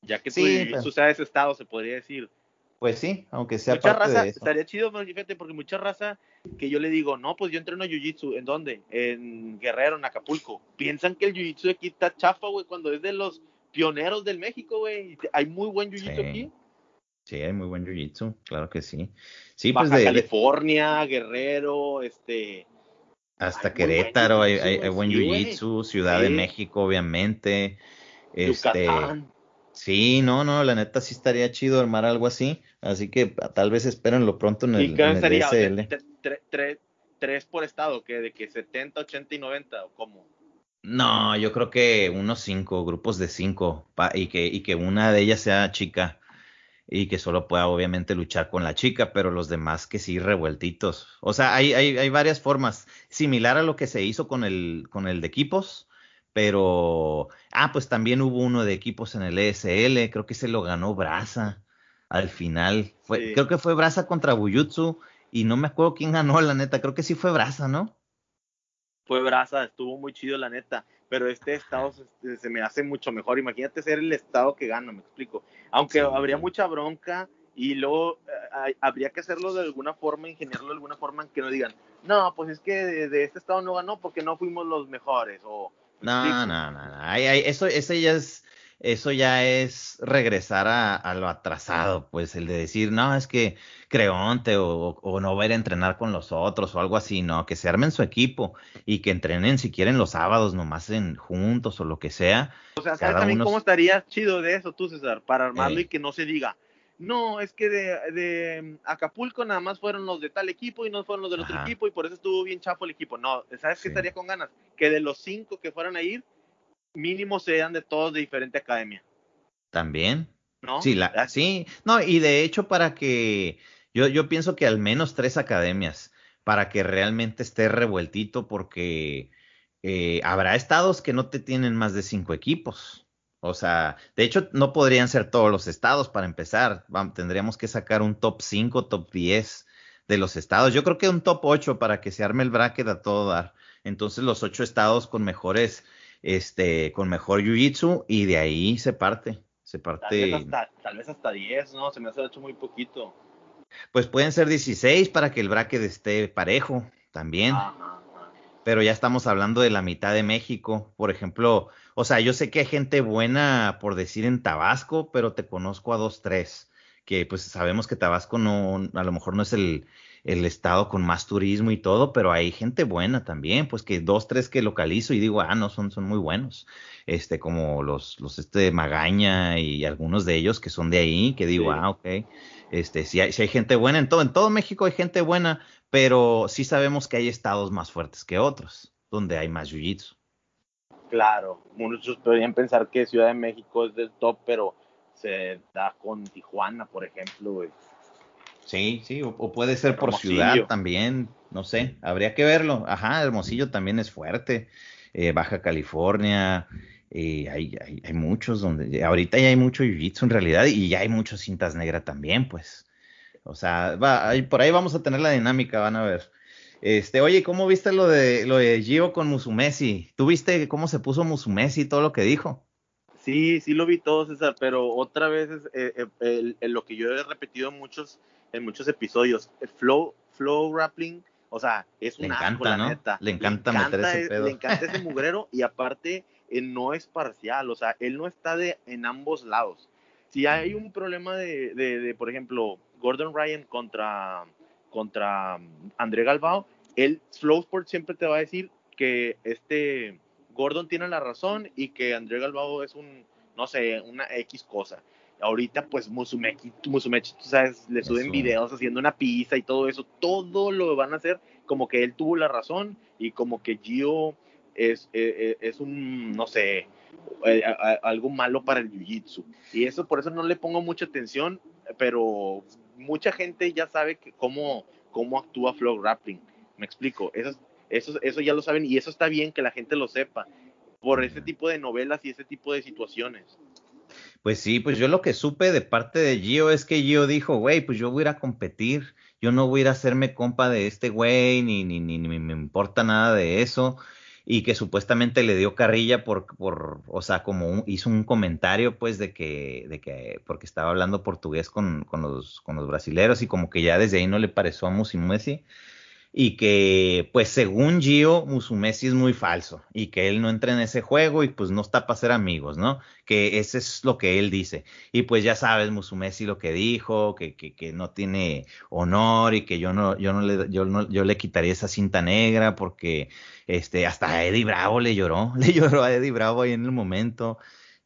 Ya que sí, tú, tú ese estado, se podría decir. Pues sí, aunque sea mucha raza, Estaría chido, fíjate, porque mucha raza que yo le digo, no, pues yo entreno jiu-jitsu, ¿en dónde? En Guerrero, en Acapulco. Piensan que el jiu-jitsu aquí está chafa, güey, cuando es de los pioneros del México, güey. Hay muy buen jiu-jitsu aquí. Sí, hay muy buen jiu-jitsu, claro que sí. Sí, pues de California, Guerrero, este. Hasta Querétaro hay, hay, buen jiu-jitsu, Ciudad de México, obviamente. Este. Sí, no, no, la neta sí estaría chido armar algo así. Así que tal vez espérenlo pronto en el, en el Tres por estado, que de que 70, 80 y 90, o cómo? No, yo creo que unos cinco, grupos de cinco, y, que, y que una de ellas sea chica y que solo pueda obviamente luchar con la chica, pero los demás que sí revueltitos. O sea, hay, hay, hay varias formas, similar a lo que se hizo con el, con el de equipos, pero, ah, pues también hubo uno de equipos en el ESL, creo que se lo ganó Brasa al final. Fue, Creo que fue Brasa contra Buyutsu y no me acuerdo quién ganó, la neta, creo que sí fue Brasa, ¿no? Fue brasa, estuvo muy chido la neta, pero este estado se, me hace mucho mejor. Imagínate ser el estado que gana, me explico. Aunque habría mucha bronca y luego eh, habría que hacerlo de alguna forma, ingeniarlo de alguna forma en que no digan, no, pues es que de, este estado no ganó porque no fuimos los mejores. O, no, no, no, no, eso, eso ya es eso ya es regresar a, lo atrasado, pues el de decir, no, es que Creonte o, o, no va a ir a entrenar con los otros o algo así, no, que se armen su equipo y que entrenen si quieren los sábados nomás en juntos o lo que sea. O sea, ¿sabes también cómo estaría chido de eso tú, César? Para armarlo y que no se diga, no, es que de, Acapulco nada más fueron los de tal equipo y no fueron los del otro equipo y por eso estuvo bien chafo el equipo. No, ¿sabes qué estaría con ganas? Que de los cinco que fueran a ir, mínimo sean de todos de diferente academia. También. ¿No? Sí, la, sí, no, y de hecho para que, yo, yo pienso que al menos tres academias, para que realmente esté revueltito, porque eh, habrá estados que no te tienen más de cinco equipos. O sea, de hecho, no podrían ser todos los estados para empezar. Vamos, tendríamos que sacar un top 5, top 10 de los estados. Yo creo que un top 8 para que se arme el bracket a todo dar. Entonces, los ocho estados con mejores este, con mejor jiu-jitsu y de ahí se parte. Se parte. Tal vez, hasta, 10, ¿no? Se me hace hecho muy poquito. Pues pueden ser 16 para que el bracket esté parejo también. Pero ya estamos hablando de la mitad de México. Por ejemplo, o sea, yo sé que hay gente buena, por decir, en Tabasco, pero te conozco a dos, tres que pues sabemos que Tabasco no, a lo mejor no es el, el estado con más turismo y todo, pero hay gente buena también, pues que dos, tres que localizo y digo, ah, no, son, son muy buenos, este, como los, los, este, Magaña y algunos de ellos que son de ahí, que digo, ah, ok, este, si hay, si hay gente buena en todo, en todo México hay gente buena, pero sí sabemos que hay estados más fuertes que otros, donde hay más jiu Claro, muchos podrían pensar que Ciudad de México es del top, pero se da con Tijuana, por ejemplo, Sí, sí, o, puede ser por ciudad también, no sé, habría que verlo. Ajá, Hermosillo también es fuerte, eh, Baja California, eh, hay, hay, hay, muchos donde, ahorita ya hay mucho jiu-jitsu en realidad y ya hay muchos cintas negras también, pues. O sea, va, por ahí vamos a tener la dinámica, van a ver. Este, oye, ¿cómo viste lo de lo de Gio con Musumesi? ¿Tú viste cómo se puso Musumesi y todo lo que dijo? Sí, sí lo vi todo, César, pero otra vez es, eh, lo que yo he repetido muchos en muchos episodios. El flow, flow rapping, o sea, es un encanta, ¿no? neta. Le encanta, meter ese pedo. Le encanta ese mugrero y aparte él no es parcial, o sea, él no está de en ambos lados. Si hay un problema de, de, por ejemplo, Gordon Ryan contra, contra André Galbao, el Flowsport siempre te va a decir que este Gordon tiene la razón y que André Galbao es un, no sé, una X cosa. Ahorita, pues, Musumechi, Musumechi tú sabes, le suben videos haciendo una pizza y todo eso. Todo lo van a hacer como que él tuvo la razón y como que Gio es, es, es un, no sé, eh, algo malo para el jiu-jitsu. Y eso, por eso no le pongo mucha atención, pero mucha gente ya sabe que cómo, cómo actúa Flow Rapping. Me explico. Eso, eso, eso ya lo saben y eso está bien que la gente lo sepa por ese tipo de novelas y ese tipo de situaciones. Pues sí, pues yo lo que supe de parte de Gio es que Gio dijo, güey, pues yo voy a ir a competir, yo no voy a ir a hacerme compa de este güey, ni, ni, ni, me importa nada de eso, y que supuestamente le dio carrilla por, por o sea, como hizo un comentario, pues, de que, de que, porque estaba hablando portugués con, con, los, con los brasileros, y como que ya desde ahí no le pareció a Musimesi, y que pues según Gio Musumesi es muy falso y que él no entra en ese juego y pues no está para ser amigos, ¿no? Que ese es lo que él dice. Y pues ya sabes Musumesi lo que dijo, que, que, que no tiene honor y que yo no, yo no le, yo no, yo le quitaría esa cinta negra porque este, hasta Eddie Bravo le lloró, le lloró a Eddie Bravo ahí en el momento.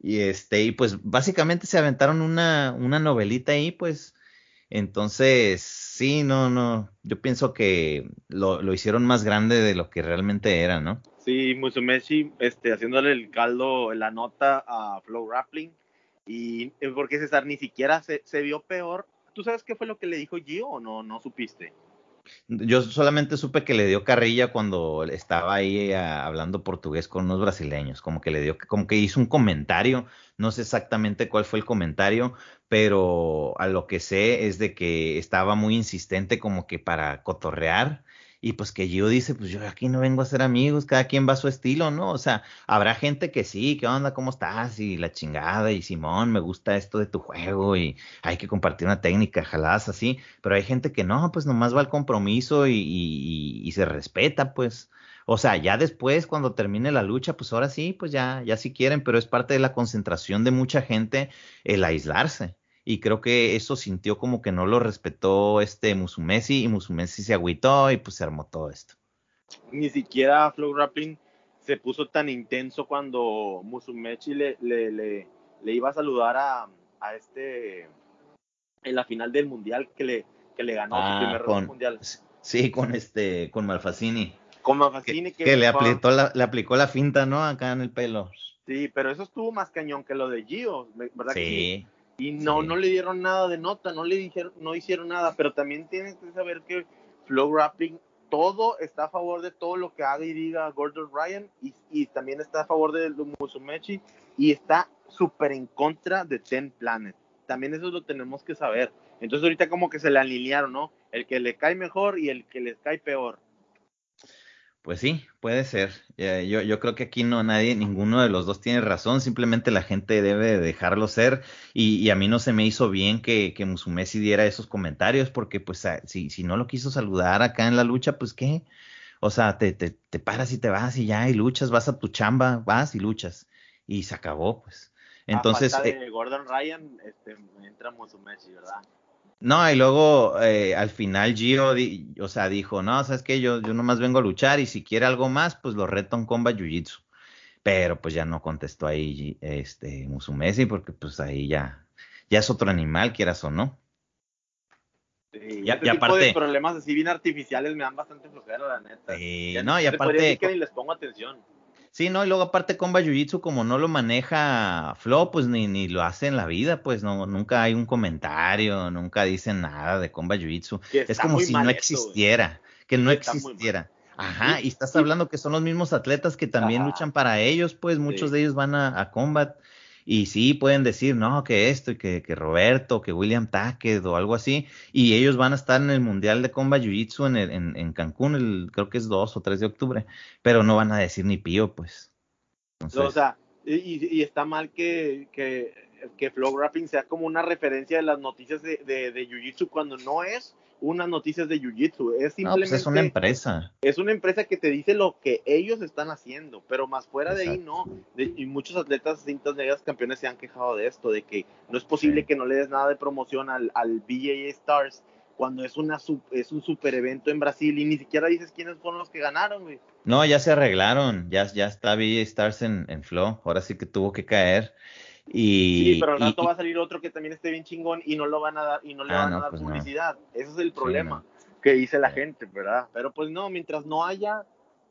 Y este, y pues básicamente se aventaron una, una novelita ahí, pues, entonces, Sí, no, no. Yo pienso que lo, lo, hicieron más grande de lo que realmente era, ¿no? Sí, Musumeshi este, haciéndole el caldo, la nota a Flow Rappling. Y eh, porque César ni siquiera se, se vio peor. ¿Tú sabes qué fue lo que le dijo Gio o no? No supiste. Yo solamente supe que le dio carrilla cuando estaba ahí eh, hablando portugués con unos brasileños, como que le dio, como que hizo un comentario, no sé exactamente cuál fue el comentario, pero a lo que sé es de que estaba muy insistente como que para cotorrear y pues que Gio dice, pues yo aquí no vengo a ser amigos, cada quien va a su estilo, ¿no? O sea, habrá gente que sí, ¿qué onda? ¿Cómo estás? Y la chingada, y Simón, me gusta esto de tu juego, y hay que compartir una técnica, jaladas así, pero hay gente que no, pues nomás va al compromiso y, y, y se respeta, pues. O sea, ya después, cuando termine la lucha, pues ahora sí, pues ya, ya si quieren, pero es parte de la concentración de mucha gente el aislarse y creo que eso sintió como que no lo respetó este Musumesi y Musumesi se agüitó y pues se armó todo esto. Ni siquiera Flow Rapping se puso tan intenso cuando Musumeci le, le, le, le iba a saludar a, a, este en la final del mundial que le, que le ganó ah, su primer con, mundial. Sí, con este, con Malfacini. Con Malfacini que, que, que le, aplicó la, le aplicó la finta, ¿no? Acá en el pelo. Sí, pero eso estuvo más cañón que lo de Gio, ¿verdad? Sí. Que sí? Y no, no le dieron nada de nota, no le dijeron, no hicieron nada, pero también tienen que saber que Flow Rapping todo está a favor de todo lo que haga y diga Gordon Ryan y, y también está a favor de Musumechi y está súper en contra de Ten Planet. También eso lo tenemos que saber. Entonces ahorita como que se le alinearon, ¿no? El que le cae mejor y el que les cae peor. Pues sí, puede ser. Yo, yo creo que aquí no nadie, ninguno de los dos tiene razón, simplemente la gente debe dejarlo ser y, y a mí no se me hizo bien que, que Musumesi diera esos comentarios porque pues si, si no lo quiso saludar acá en la lucha, pues qué, o sea, te, te, te paras y te vas y ya y luchas, vas a tu chamba, vas y luchas y se acabó pues. Entonces. de Gordon Ryan, este, entra Musumeci, ¿verdad? No, y luego eh, al final Gio, o sea, dijo, no, sabes que yo, yo nomás vengo a luchar y si quiere algo más, pues lo reto en combat jiu-jitsu. Pero pues ya no contestó ahí este Musumeci porque pues ahí ya, ya es otro animal, quieras o no. Sí, y, este aparte, de problemas así bien artificiales me dan bastante flojera, la neta. Sí, no, y aparte. Que ni les pongo atención. Sí, no, y luego aparte con Jiu-Jitsu, como no lo maneja Flo, pues ni, ni lo hace en la vida, pues no, nunca hay un comentario, nunca dicen nada de Comba Jiu-Jitsu. Es como si no existiera, que no existiera. Ajá, y estás hablando que son los mismos atletas que también luchan para ellos, pues muchos de ellos van a, a combat. Y sí, pueden decir, no, que esto y que, que Roberto, que William Tackett o algo así. Y ellos van a estar en el Mundial de Combat Jiu-Jitsu en, en, en, Cancún, el, creo que es 2 o 3 de octubre. Pero no van a decir ni pío, pues. o sea, y, y, está mal que, que, que Flow Rapping sea como una referencia de las noticias de, de, de Jiu-Jitsu cuando no es unas noticias de Jiu-Jitsu. Es simplemente. pues es una empresa. Es una empresa que te dice lo que ellos están haciendo, pero más fuera de ahí no. y muchos atletas cintas negras campeones se han quejado de esto, de que no es posible que no le des nada de promoción al, al BJA Stars cuando es, una, es un super evento en Brasil y ni siquiera dices quiénes fueron los que ganaron, güey. No, ya se arreglaron, ya, ya está BJA Stars en, en Flow, ahora sí que tuvo que caer. Y, sí, pero al rato va a salir otro que también esté bien chingón y no lo van a dar y no le ah, van a dar pues publicidad. Ese es el problema que dice la gente, ¿verdad? Pero pues no, mientras no haya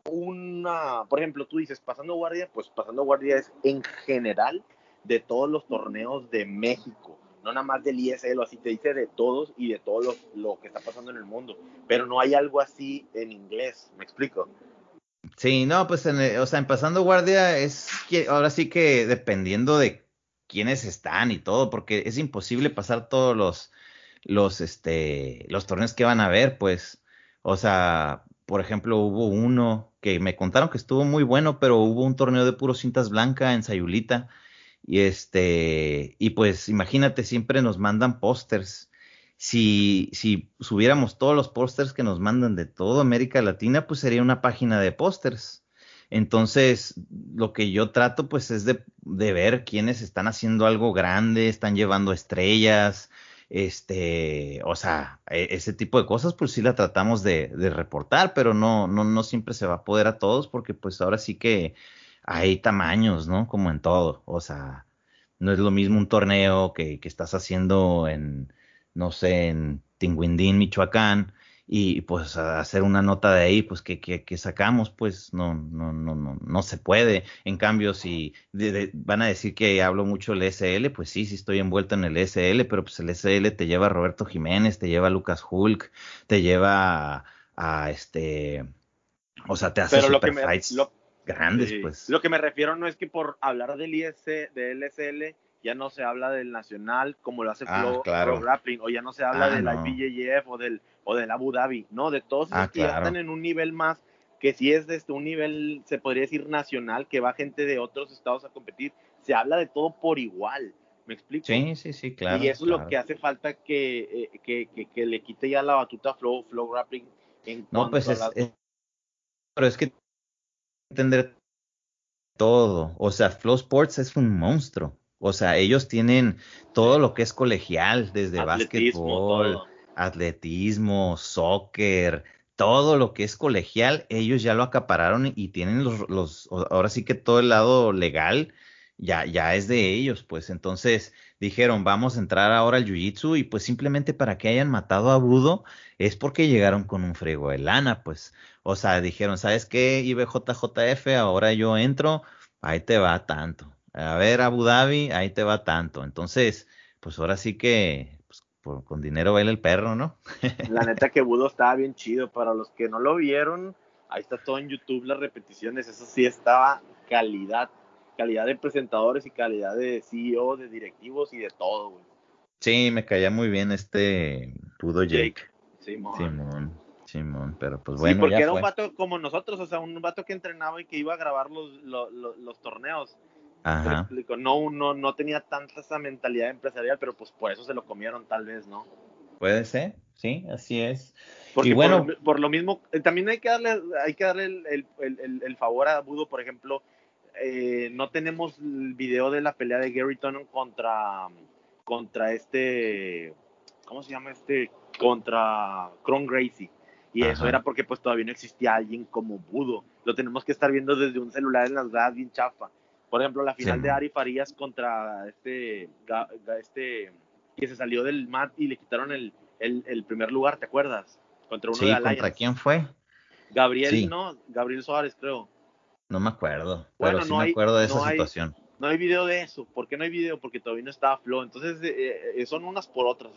una, por ejemplo, tú dices pasando guardia, pues pasando guardia es en general de todos los torneos de México, no nada más del ISL, así te dice de todos y de todo lo, que está pasando en el mundo, pero no hay algo así en inglés, ¿me explico? Sí, no, pues, o sea, en pasando guardia es que ahora sí que dependiendo de quiénes están y todo, porque es imposible pasar todos los, los, este, los torneos que van a ver, pues, o sea, por ejemplo, hubo uno que me contaron que estuvo muy bueno, pero hubo un torneo de puro cintas blanca en Sayulita, y este, y pues imagínate, siempre nos mandan pósters. Si, si subiéramos todos los pósters que nos mandan de toda América Latina, pues sería una página de pósters. Entonces, lo que yo trato pues es de, de, ver quiénes están haciendo algo grande, están llevando estrellas, este, o sea, e, ese tipo de cosas pues sí la tratamos de, de, reportar, pero no, no, no siempre se va a poder a todos porque pues ahora sí que hay tamaños, ¿no? Como en todo, o sea, no es lo mismo un torneo que, que estás haciendo en, no sé, en Tinguindín, Michoacán, y pues hacer una nota de ahí, pues que, que, sacamos, pues no, no, no, no, no se puede. En cambio, si van a decir que hablo mucho el SL, pues sí, sí estoy envuelto en el SL, pero pues el SL te lleva a Roberto Jiménez, te lleva a Lucas Hulk, te lleva a, este, o sea, te hace super grandes, pues. Lo que me refiero no es que por hablar del IS, del SL, ya no se habla del nacional como lo hace ah, Flow, Grappling, o ya no se habla ah, del IBJJF o del, o del Abu Dhabi, no, de todos ah, que ya están en un nivel más, que si es desde un nivel, se podría decir nacional, que va gente de otros estados a competir, se habla de todo por igual, ¿me explico? Sí, sí, sí, claro. Y eso es lo que hace falta que, eh, que, que, le quite ya la batuta a Flow, Flow Grappling en No, pues es, pero es que entender todo, o sea, Flow Sports es un monstruo. O sea, ellos tienen todo lo que es colegial, desde básquetbol, atletismo, soccer, todo lo que es colegial, ellos ya lo acapararon y tienen los, los, ahora sí que todo el lado legal ya, ya es de ellos, pues. Entonces dijeron, vamos a entrar ahora al Jiu-Jitsu y pues simplemente para que hayan matado a Budo es porque llegaron con un frego de lana, pues, o sea, dijeron, ¿sabes qué? IBJJF, ahora yo entro, ahí te va tanto a ver Abu Dhabi, ahí te va tanto. Entonces, pues ahora sí que pues, con dinero baila el perro, ¿no? La neta que Budo estaba bien chido. Para los que no lo vieron, ahí está todo en YouTube las repeticiones. Eso sí estaba calidad, calidad de presentadores y calidad de CEO, de directivos y de todo, güey. Sí, me caía muy bien este Budo Jake. Simón. Simón. Simón, pero pues bueno. Sí, porque era un vato como nosotros, o sea, un vato que entrenaba y que iba a grabar los, los, los torneos Ajá. No, no, no tenía tanta esa mentalidad empresarial, pero pues por eso se lo comieron tal vez, ¿no? Puede ser, sí, así es. Porque y bueno, por, lo mismo, eh, también hay que darle, hay que darle el, el, el, favor a Budo, por ejemplo, eh, no tenemos el video de la pelea de Gary Tonon contra, contra este, ¿cómo se llama este? Contra Cron Gracie. Y eso era porque pues todavía no existía alguien como Budo. Lo tenemos que estar viendo desde un celular en las gradas bien chafa. Por ejemplo, la final de Ari Farías contra este, este que se salió del mat y le quitaron el, el, primer lugar, ¿te acuerdas? Contra uno sí, ¿contra quién fue? Gabriel, no, Gabriel Suárez, creo. No me acuerdo, bueno, pero sí me acuerdo de esa situación. No hay video de eso. ¿Por qué no hay video? Porque todavía no estaba Flow. Entonces, eh, eh, son unas por otras.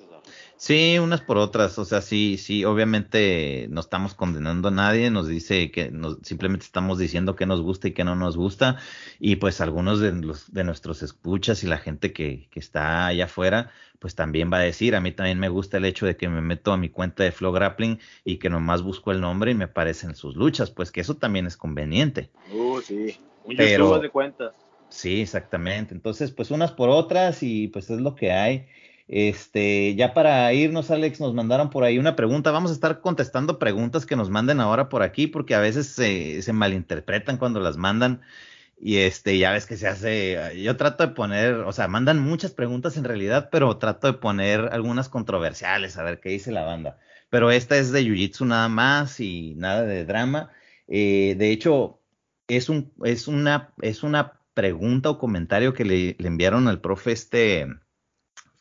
Sí, unas por otras. O sea, sí, sí, obviamente no estamos condenando a nadie. Nos dice que nos, simplemente estamos diciendo que nos gusta y que no nos gusta. Y pues algunos de, los, de nuestros escuchas y la gente que, que está allá afuera, pues también va a decir, a mí también me gusta el hecho de que me meto a mi cuenta de Flow Grappling y que nomás busco el nombre y me aparecen sus luchas, pues que eso también es conveniente. Uh, sí, un Pero, de cuentas. Sí, exactamente. Entonces, pues unas por otras y pues es lo que hay. Este, ya para irnos, Alex, nos mandaron por ahí una pregunta. Vamos a estar contestando preguntas que nos manden ahora por aquí, porque a veces se, se malinterpretan cuando las mandan. Y este, ya ves que se hace, yo trato de poner, o sea, mandan muchas preguntas en realidad, pero trato de poner algunas controversiales, a ver qué dice la banda. Pero esta es de Jiu-Jitsu nada más y nada de drama. Eh, de hecho, es, un, es, una, es una pregunta o comentario que le, le enviaron al profe este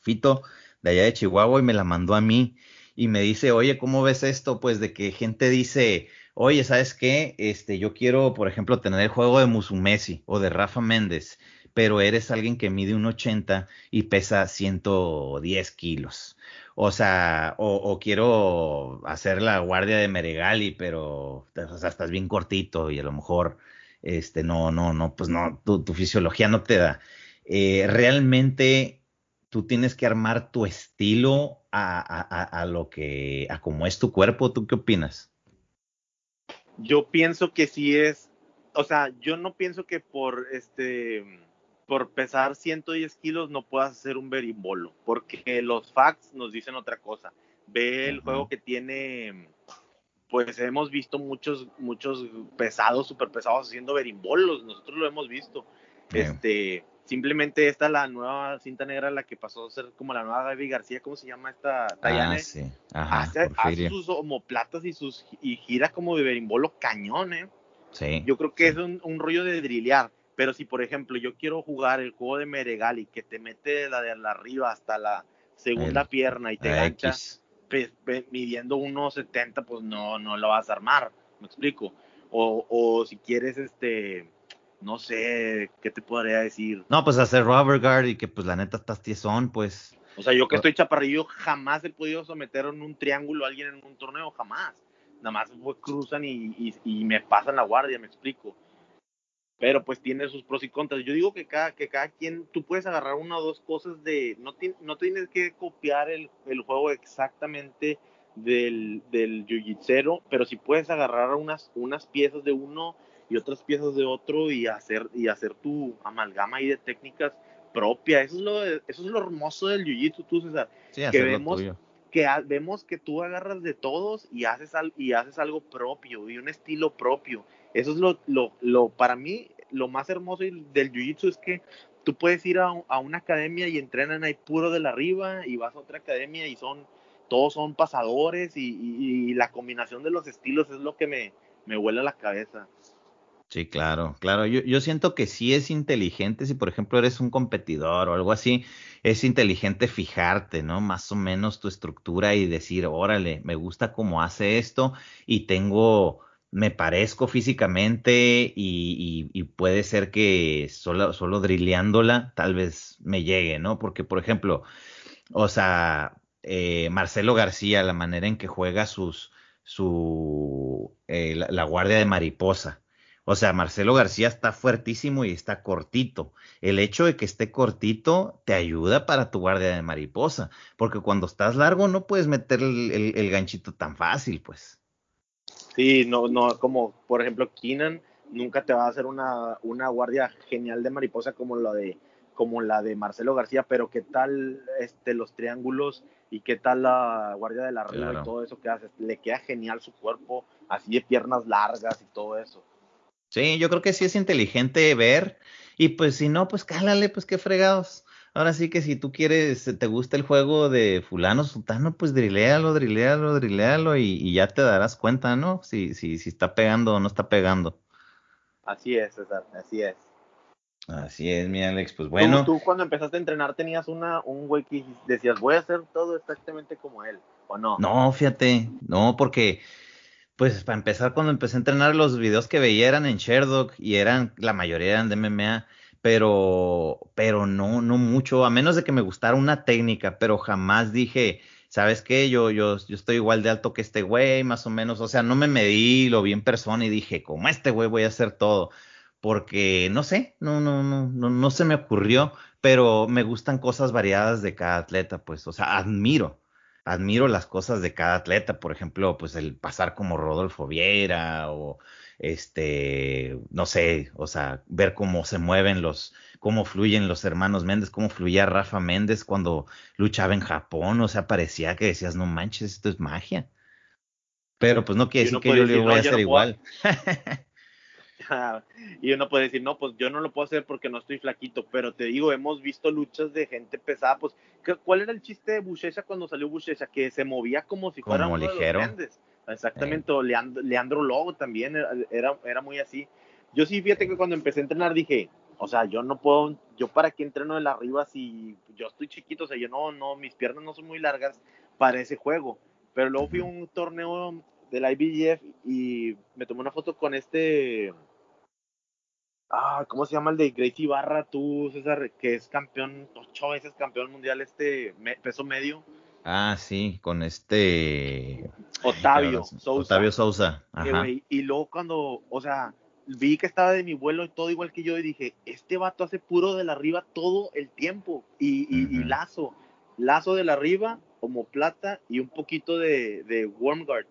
Fito de allá de Chihuahua y me la mandó a mí y me dice, oye, ¿cómo ves esto? Pues de que gente dice, oye, ¿sabes qué? Este, yo quiero, por ejemplo, tener el juego de Musumesi o de Rafa Méndez, pero eres alguien que mide un 80 y pesa 110 kilos. O sea, o, quiero hacer la guardia de Meregali, pero o sea, estás bien cortito y a lo mejor, este, no, no, no, pues no, tu, fisiología no te da. Eh, realmente tú tienes que armar tu estilo a, a, a, lo que, a cómo es tu cuerpo. ¿Tú qué opinas? Yo pienso que sí es, o sea, yo no pienso que por este por pesar 110 kilos no puedas hacer un berimbolo, porque los facts nos dicen otra cosa. Ve el juego que tiene, pues hemos visto muchos, muchos pesados, súper pesados haciendo berimbolos, nosotros lo hemos visto. Este, simplemente esta la nueva cinta negra, la que pasó a ser como la nueva Gaby García, ¿cómo se llama esta? Tayane? Ah, sí. Ajá, hace, sus homoplatas y sus y gira como de berimbolo cañón, ¿eh? Sí. Yo creo que es un, rollo de drillear. Pero si, por ejemplo, yo quiero jugar el juego de Meregali, que te mete la de arriba hasta la segunda pierna y te gancha pues, midiendo 1.70, pues no, no lo vas a armar, me explico. O, o si quieres, este, no sé, ¿qué te podría decir? No, pues hacer rubber guard y que pues la neta estás tiesón, pues. O sea, yo que estoy chaparrillo jamás he podido someter en un triángulo a alguien en un torneo, jamás. Nada más cruzan y, me pasan la guardia, me explico. Pero pues tiene sus pros y contras. Yo digo que cada, que cada quien, tú puedes agarrar una o dos cosas de, no, no tienes que copiar el, el juego exactamente del, del jiu pero si puedes agarrar unas, unas piezas de uno y otras piezas de otro y hacer, y hacer tu amalgama ahí de técnicas propia. Eso es lo, eso es lo hermoso del jiu-jitsu, tú, César. que vemos, que vemos que tú agarras de todos y haces, y haces algo propio y un estilo propio. Eso es lo, lo, lo para mí, lo más hermoso del jiu-jitsu es que tú puedes ir a, a, una academia y entrenan ahí puro de la arriba y vas a otra academia y son, todos son pasadores y, y, la combinación de los estilos es lo que me, me huele a la cabeza. Sí, claro, claro. Yo, yo siento que sí es inteligente si, por ejemplo, eres un competidor o algo así, es inteligente fijarte, ¿no? Más o menos tu estructura y decir, órale, me gusta cómo hace esto y tengo, me parezco físicamente y, y, puede ser que solo, solo drilleándola tal vez me llegue, ¿no? Porque, por ejemplo, o sea, eh, Marcelo García, la manera en que juega sus, su, eh, la guardia de mariposa o sea, Marcelo García está fuertísimo y está cortito. El hecho de que esté cortito te ayuda para tu guardia de mariposa, porque cuando estás largo no puedes meter el, ganchito tan fácil, pues. Sí, no, no, como por ejemplo Keenan nunca te va a hacer una, una guardia genial de mariposa como la de como la de Marcelo García, pero qué tal este los triángulos y qué tal la guardia de la arriba y todo eso que hace, le queda genial su cuerpo, así de piernas largas y todo eso. Sí, yo creo que sí es inteligente ver y pues si no, pues cálale, pues qué fregados. Ahora sí que si tú quieres, te gusta el juego de fulano, sultano, pues driléalo, driléalo, driléalo y, y ya te darás cuenta, ¿no? Si, si, si está pegando o no está pegando. Así es, César, así es. Así es, mi Alex, pues bueno. ¿Tú, cuando empezaste a entrenar tenías una, un güey que decías, voy a hacer todo exactamente como él, ¿o no? No, fíjate, no, porque, pues para empezar, cuando empecé a entrenar, los videos que veía eran en Sherdock y eran, la mayoría eran de MMA, pero, pero no, no mucho, a menos de que me gustara una técnica, pero jamás dije, ¿sabes qué? Yo, yo, yo estoy igual de alto que este güey, más o menos, o sea, no me medí, lo vi en persona y dije, como este güey voy a hacer todo porque no sé, no, no, no, no, no se me ocurrió, pero me gustan cosas variadas de cada atleta, pues, o sea, admiro, admiro las cosas de cada atleta, por ejemplo, pues el pasar como Rodolfo Viera o este, no sé, o sea, ver cómo se mueven los, cómo fluyen los hermanos Méndez, cómo fluía Rafa Méndez cuando luchaba en Japón, o sea, parecía que decías, no manches, esto es magia. Pero pues no quiere decir que yo le voy a hacer igual. y uno puede decir, no, pues yo no lo puedo hacer porque no estoy flaquito, pero te digo, hemos visto luchas de gente pesada, pues, ¿cuál era el chiste de Buchecha cuando salió Buchecha? Que se movía como si fuera como ligero. Exactamente, Leandro, Lobo también era, era muy así. Yo sí, fíjate que cuando empecé a entrenar dije, o sea, yo no puedo, yo para qué entreno de la arriba si yo estoy chiquito, o sea, yo no, no, mis piernas no son muy largas para ese juego. Pero luego fui a un torneo del IBGF y me tomé una foto con este Ah, ¿cómo se llama el de Gracie Barra, tú, César, que es campeón, ocho veces campeón mundial, este peso medio? Ah, sí, con este. Otavio Sousa. Otavio Sousa. Ajá. Y, luego cuando, o sea, vi que estaba de mi vuelo y todo igual que yo y dije, este vato hace puro de la arriba todo el tiempo. Y, y, lazo, lazo de la arriba, como plata y un poquito de, de warm guard.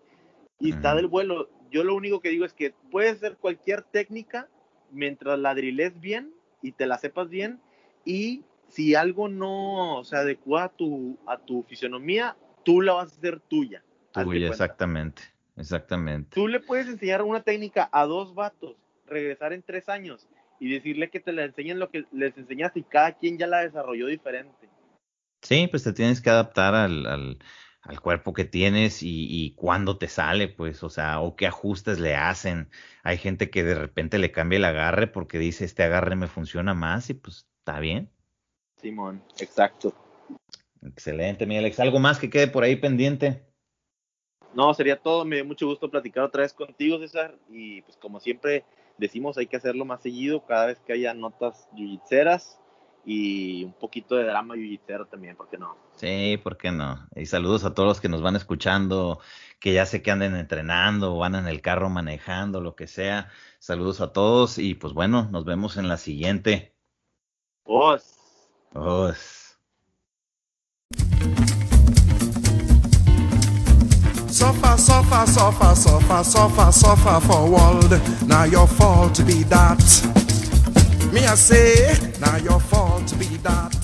Y está del vuelo. Yo lo único que digo es que puede ser cualquier técnica mientras la driles bien y te la sepas bien y si algo no se adecua a tu, a tu fisionomía, tú la vas a hacer tuya. Tuya, exactamente, exactamente. Tú le puedes enseñar una técnica a dos vatos, regresar en tres años y decirle que te la enseñen lo que les enseñaste y cada quien ya la desarrolló diferente. Sí, pues te tienes que adaptar al al cuerpo que tienes y, y cuándo te sale, pues, o sea, o qué ajustes le hacen. Hay gente que de repente le cambia el agarre porque dice, este agarre me funciona más y pues está bien. Simón, exacto. Excelente, mi Alex. ¿Algo más que quede por ahí pendiente? No, sería todo. Me dio mucho gusto platicar otra vez contigo, César. Y pues como siempre decimos, hay que hacerlo más seguido cada vez que haya notas yujitseras y un poquito de drama yujitsero también, ¿por qué no? Sí, ¿por qué no? Y saludos a todos los que nos van escuchando, que ya sé que anden entrenando o van en el carro manejando, lo que sea. Saludos a todos y pues bueno, nos vemos en la siguiente. Os. Os. Suffer, suffer, suffer, suffer, suffer, suffer for world. Now your fault to be that. Me I say, now your fault to be that.